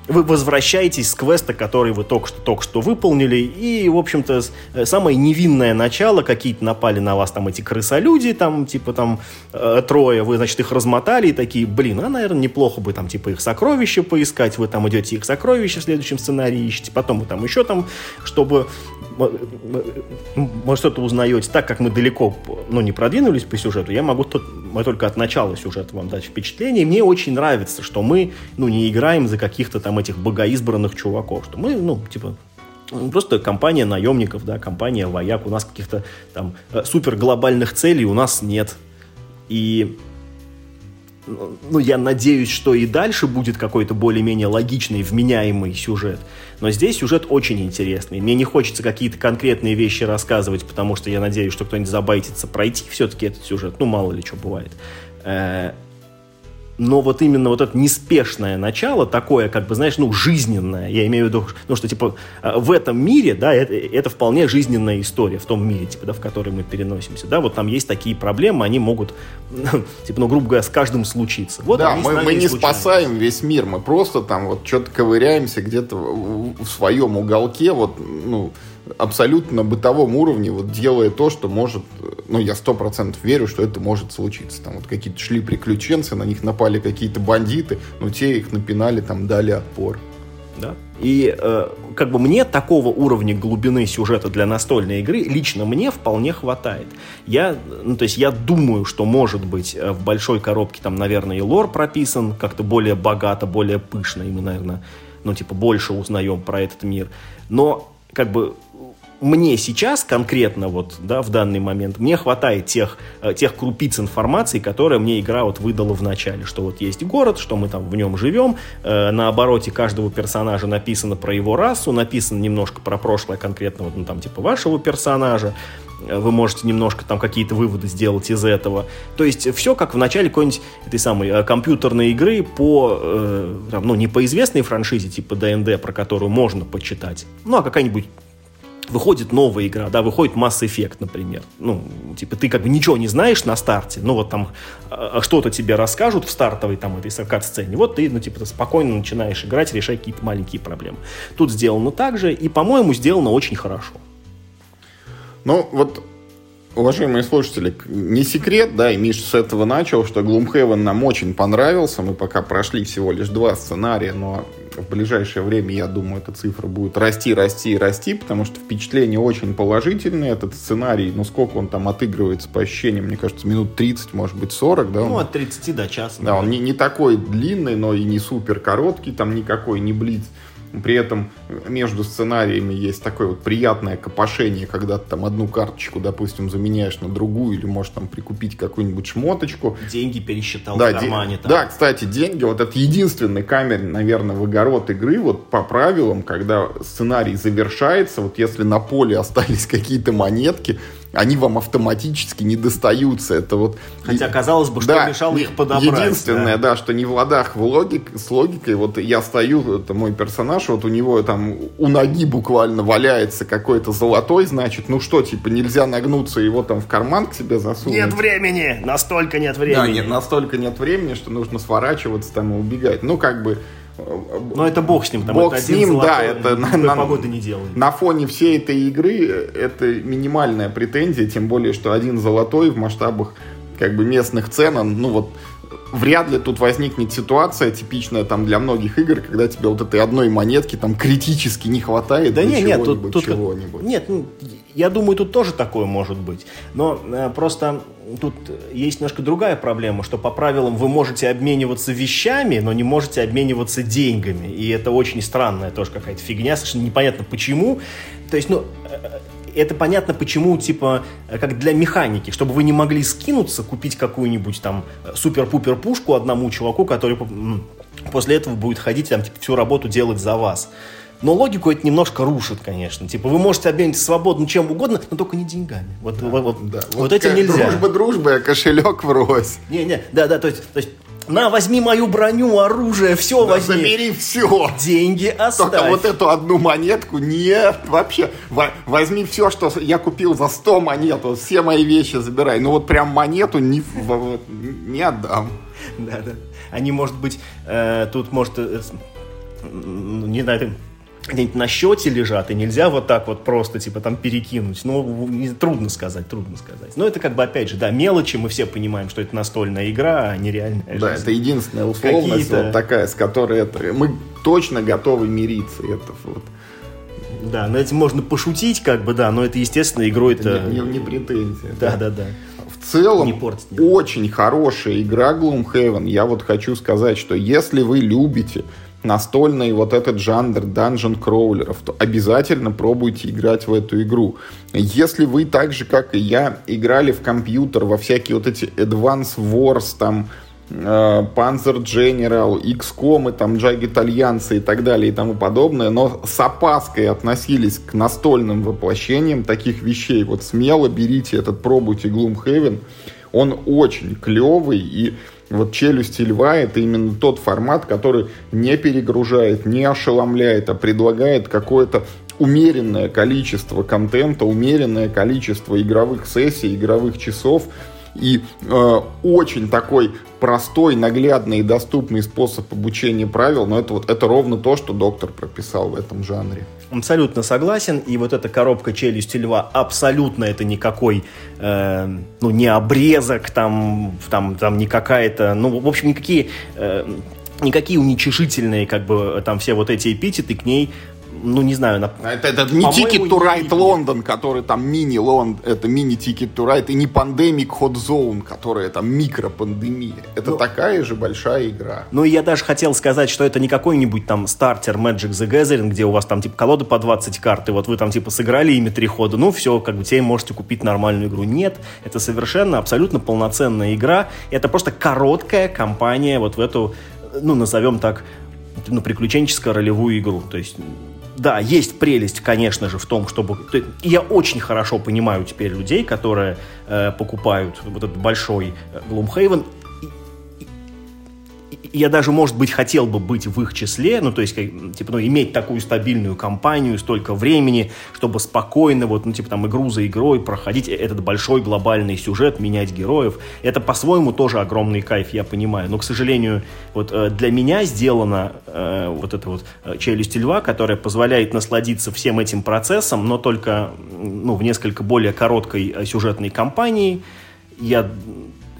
вы возвращаетесь с квеста, который вы только что, только что выполнили, и, в общем-то, э, самое невинное начало, какие-то напали на вас там эти крысолюди, там, типа, там, э, трое, вы, значит, их размотали, и такие, блин, а, наверное, неплохо бы, там, типа, их сокровища поискать, вы там идете их сокровища в следующем сценарии ищете, потом вы там еще там, чтобы может, что-то узнаете. Так как мы далеко ну, не продвинулись по сюжету, я могу тут, мы только от начала сюжета вам дать впечатление. Мне очень нравится, что мы ну, не играем за каких-то там этих богоизбранных чуваков. Что мы, ну, типа, просто компания наемников, да, компания вояк. У нас каких-то там э, супер глобальных целей у нас нет. И ну, я надеюсь, что и дальше будет какой-то более-менее логичный, вменяемый сюжет. Но здесь сюжет очень интересный. Мне не хочется какие-то конкретные вещи рассказывать, потому что я надеюсь, что кто-нибудь забайтится пройти все-таки этот сюжет. Ну, мало ли что бывает. Но вот именно вот это неспешное начало, такое, как бы, знаешь, ну, жизненное, я имею в виду, ну, что, типа, э, в этом мире, да, это, это вполне жизненная история, в том мире, типа, да, в который мы переносимся, да, вот там есть такие проблемы, они могут, типа, ну, грубо говоря, с каждым случиться. Вот да, мы, мы не спасаем весь мир, мы просто там вот что-то ковыряемся где-то в, в своем уголке, вот, ну, абсолютно бытовом уровне, вот делая то, что может, ну, я сто процентов верю, что это может случиться. Там вот какие-то шли приключенцы, на них напали какие-то бандиты, но те их напинали, там, дали отпор. Да, И э, как бы мне такого уровня глубины сюжета для настольной игры лично мне вполне хватает. Я, ну, то есть я думаю, что может быть э, в большой коробке там, наверное, и лор прописан как-то более богато, более пышно, и мы, наверное, ну, типа, больше узнаем про этот мир. Но как бы мне сейчас конкретно вот, да, в данный момент, мне хватает тех, э, тех крупиц информации, которые мне игра вот выдала в начале, что вот есть город, что мы там в нем живем, э, на обороте каждого персонажа написано про его расу, написано немножко про прошлое конкретно, вот, ну, там, типа, вашего персонажа, вы можете немножко там какие-то выводы сделать из этого. То есть все как в начале какой-нибудь этой самой э, компьютерной игры по, э, там, ну, не по известной франшизе типа ДНД, про которую можно почитать, ну, а какая-нибудь выходит новая игра, да, выходит Mass Effect, например. Ну, типа, ты как бы ничего не знаешь на старте, ну, вот там а, а что-то тебе расскажут в стартовой там этой кат-сцене, вот ты, ну, типа, спокойно начинаешь играть, решать какие-то маленькие проблемы. Тут сделано так же, и, по-моему, сделано очень хорошо. Ну, вот Уважаемые слушатели, не секрет, да, и Миша с этого начал, что Gloomhaven нам очень понравился. Мы пока прошли всего лишь два сценария, но в ближайшее время, я думаю, эта цифра будет расти, расти и расти, потому что впечатление очень положительное. Этот сценарий, ну сколько он там отыгрывается по ощущениям, мне кажется, минут 30, может быть 40, да? Ну, от 30 до часа. Да, он не, не такой длинный, но и не супер короткий, там никакой не блиц. При этом между сценариями есть такое вот приятное копошение, когда ты там одну карточку, допустим, заменяешь на другую, или можешь там прикупить какую-нибудь шмоточку. Деньги пересчитал да, в кармане. Де- да, кстати, деньги, вот это единственный камень, наверное, в огород игры, вот по правилам, когда сценарий завершается, вот если на поле остались какие-то монетки, они вам автоматически не достаются. Это вот... Хотя, казалось бы, что да, мешало их подобрать. Единственное, да. да, что не в ладах в логик, с логикой. Вот я стою, это мой персонаж, вот у него там у ноги буквально валяется какой-то золотой, значит, ну что, типа, нельзя нагнуться его там в карман к себе засунуть? Нет времени! Настолько нет времени! Да, нет, настолько нет времени, что нужно сворачиваться там и убегать. Ну, как бы но это бог с ним, там бог это с ним, да, это на, на, погоды не делает. На фоне всей этой игры это минимальная претензия, тем более, что один золотой в масштабах как бы местных цен, он, ну вот вряд ли тут возникнет ситуация типичная там для многих игр, когда тебе вот этой одной монетки там критически не хватает да нет, нет, тут, тут чего-нибудь. Нет, ну, я думаю, тут тоже такое может быть. Но э, просто тут есть немножко другая проблема, что по правилам вы можете обмениваться вещами, но не можете обмениваться деньгами. И это очень странная тоже какая-то фигня, совершенно непонятно почему. То есть, ну, э, это понятно, почему, типа, как для механики, чтобы вы не могли скинуться, купить какую-нибудь там супер-пупер пушку одному чуваку, который после этого будет ходить там, типа, всю работу делать за вас. Но логику это немножко рушит, конечно. Типа, вы можете обмениваться свободно чем угодно, но только не деньгами. Вот, да, вот, да. вот, вот этим нельзя. Дружба дружба, а кошелек врозь. Не-не, да-да, то есть, то есть на, возьми мою броню, оружие, все да, возьми. Забери все. Деньги оставь. Только вот эту одну монетку, нет, вообще. Возьми все, что я купил за 100 монет, вот все мои вещи забирай. Ну вот прям монету не, не отдам. Да, да. Они, может быть, э, тут, может, э, не знаю, где-нибудь на счете лежат, и нельзя вот так вот просто, типа, там перекинуть. Ну, трудно сказать, трудно сказать. Но это как бы, опять же, да, мелочи, мы все понимаем, что это настольная игра, а не реальная Да, жизнь. это единственная условность вот такая, с которой это, мы точно готовы мириться. Это вот. Да, на этим можно пошутить, как бы, да, но это, естественно, игрой это... Не, не, не претензия. Да, да, да. В целом, не портить, очень хорошая игра Gloomhaven. Я вот хочу сказать, что если вы любите настольный вот этот жанр данжен кроулеров, то обязательно пробуйте играть в эту игру. Если вы так же, как и я, играли в компьютер во всякие вот эти Advance Wars, там, э, Panzer General, XCOM, и там Jagged Альянсы и так далее и тому подобное, но с опаской относились к настольным воплощениям таких вещей, вот смело берите этот, пробуйте Gloomhaven, он очень клевый и вот «Челюсти льва» — это именно тот формат, который не перегружает, не ошеломляет, а предлагает какое-то умеренное количество контента, умеренное количество игровых сессий, игровых часов. И э, очень такой простой, наглядный и доступный способ обучения правил, но это вот это ровно то, что доктор прописал в этом жанре. Абсолютно согласен. И вот эта коробка челюсти льва абсолютно это никакой, э, ну, не обрезок, там, там, там не какая-то, ну, в общем, никакие э, никакие уничижительные, как бы, там все вот эти эпитеты к ней ну, не знаю. На... А это, это не Ticket to Ride London, который там мини Лонд, это мини Ticket to Ride, и не Pandemic Hot Zone, которая там микропандемия. Это ну, такая же большая игра. Ну, и я даже хотел сказать, что это не какой-нибудь там стартер Magic the Gathering, где у вас там типа колода по 20 карт, и вот вы там типа сыграли ими три хода, ну, все, как бы теперь можете купить нормальную игру. Нет, это совершенно, абсолютно полноценная игра. Это просто короткая кампания вот в эту, ну, назовем так, ну, приключенческую ролевую игру. То есть да, есть прелесть, конечно же, в том, чтобы... Я очень хорошо понимаю теперь людей, которые э, покупают вот этот большой Gloomhaven я даже, может быть, хотел бы быть в их числе, ну, то есть, как, типа, ну, иметь такую стабильную компанию, столько времени, чтобы спокойно, вот, ну, типа, там, игру за игрой проходить этот большой глобальный сюжет, менять героев. Это, по-своему, тоже огромный кайф, я понимаю. Но, к сожалению, вот э, для меня сделана э, вот эта вот э, челюсть льва, которая позволяет насладиться всем этим процессом, но только, ну, в несколько более короткой э, сюжетной кампании. Я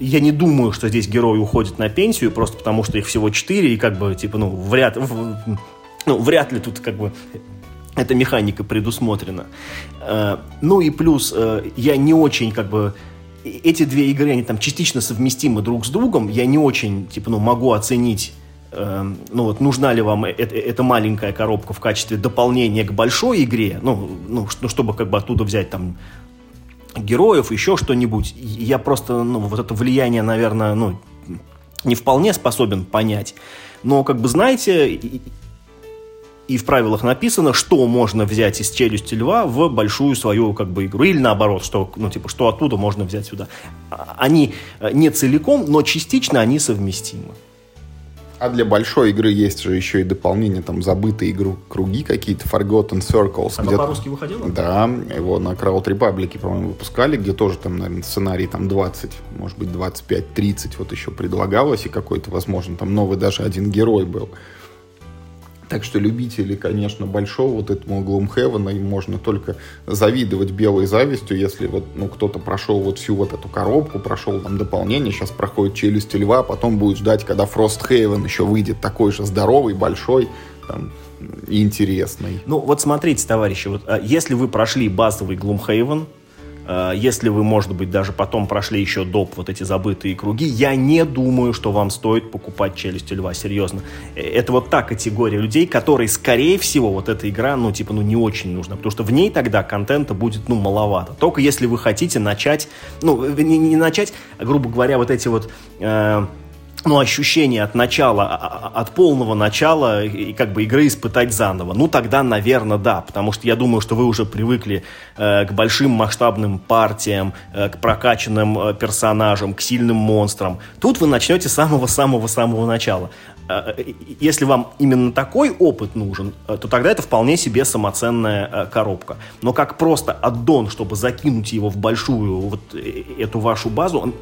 я не думаю, что здесь герои уходят на пенсию, просто потому что их всего четыре, и как бы, типа, ну, вряд, ну, вряд ли тут как бы эта механика предусмотрена. Э, ну и плюс, э, я не очень как бы эти две игры, они там частично совместимы друг с другом, я не очень, типа, ну, могу оценить э, ну вот нужна ли вам эта, эта маленькая коробка в качестве дополнения к большой игре, ну, ну, чтобы как бы оттуда взять там героев, еще что-нибудь. Я просто, ну, вот это влияние, наверное, ну, не вполне способен понять. Но, как бы, знаете, и, в правилах написано, что можно взять из челюсти льва в большую свою, как бы, игру. Или наоборот, что, ну, типа, что оттуда можно взять сюда. А, они не целиком, но частично они совместимы. А для большой игры есть же еще и дополнение, там, забытые игру, круги какие-то, Forgotten Circles. Оно по-русски выходило? Да, его на Crowd Republic, по-моему, выпускали, где тоже там, наверное, сценарий там 20, может быть, 25-30 вот еще предлагалось, и какой-то, возможно, там новый даже один герой был. Так что любители, конечно, большого вот этому Gloomhaven, им можно только завидовать белой завистью, если вот, ну, кто-то прошел вот всю вот эту коробку, прошел там дополнение, сейчас проходит Челюсти Льва, потом будет ждать, когда Frosthaven еще выйдет такой же здоровый, большой, там, интересный. Ну, вот смотрите, товарищи, вот, а если вы прошли базовый Э, если вы, может быть, даже потом прошли еще доп. вот эти забытые круги, я не думаю, что вам стоит покупать «Челюсти льва», серьезно. Э, это вот та категория людей, которые, скорее всего, вот эта игра, ну, типа, ну, не очень нужна, потому что в ней тогда контента будет, ну, маловато. Только если вы хотите начать, ну, не, не начать, а, грубо говоря, вот эти вот... Э, ну, ощущение от начала, а, а, от полного начала и как бы игры испытать заново. Ну, тогда, наверное, да, потому что я думаю, что вы уже привыкли э, к большим масштабным партиям, э, к прокачанным э, персонажам, к сильным монстрам. Тут вы начнете с самого-самого-самого начала. Э, э если вам именно такой опыт нужен, э, то тогда это вполне себе самоценная э, коробка. Но как просто аддон, чтобы закинуть его в большую вот э, эту вашу базу,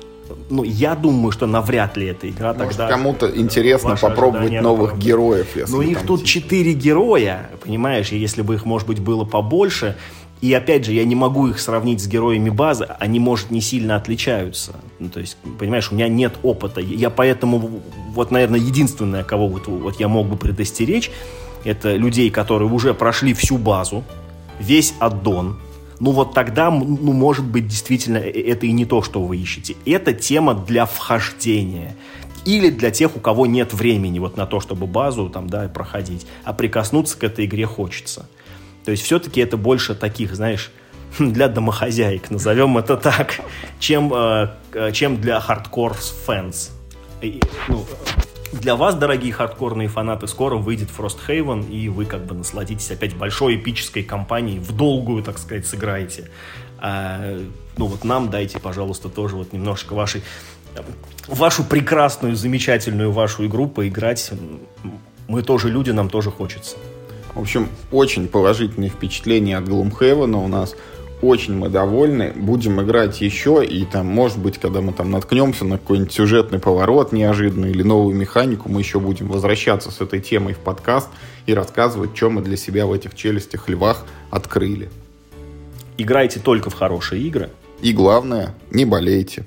ну, я думаю, что навряд ли эта игра Может, тогда... кому-то интересно попробовать новых оправданы. героев. Если ну, их тут четыре героя, понимаешь, и если бы их, может быть, было побольше, и опять же, я не могу их сравнить с героями базы, они, может, не сильно отличаются. Ну, то есть, понимаешь, у меня нет опыта. Я поэтому, вот, наверное, единственное, кого вот, вот я мог бы предостеречь, это людей, которые уже прошли всю базу, весь аддон, ну вот тогда, ну, может быть, действительно, э, это и не то, что вы ищете. Это тема для вхождения. Или для тех, у кого нет времени вот на то, чтобы базу там, да, проходить, а прикоснуться к этой игре хочется. То есть все-таки это больше таких, знаешь, для домохозяек, назовем это так, чем, э, чем для хардкор fans. Ну, для вас, дорогие хардкорные фанаты, скоро выйдет Frosthaven, и вы как бы насладитесь опять большой эпической кампанией, в долгую, так сказать, сыграете. А, ну вот нам дайте, пожалуйста, тоже вот немножко вашей вашу прекрасную, замечательную вашу игру поиграть. Мы тоже люди, нам тоже хочется. В общем, очень положительные впечатления от Gloomhaven у нас очень мы довольны. Будем играть еще, и там, может быть, когда мы там наткнемся на какой-нибудь сюжетный поворот неожиданный или новую механику, мы еще будем возвращаться с этой темой в подкаст и рассказывать, что мы для себя в этих челюстях львах открыли. Играйте только в хорошие игры. И главное, не болейте.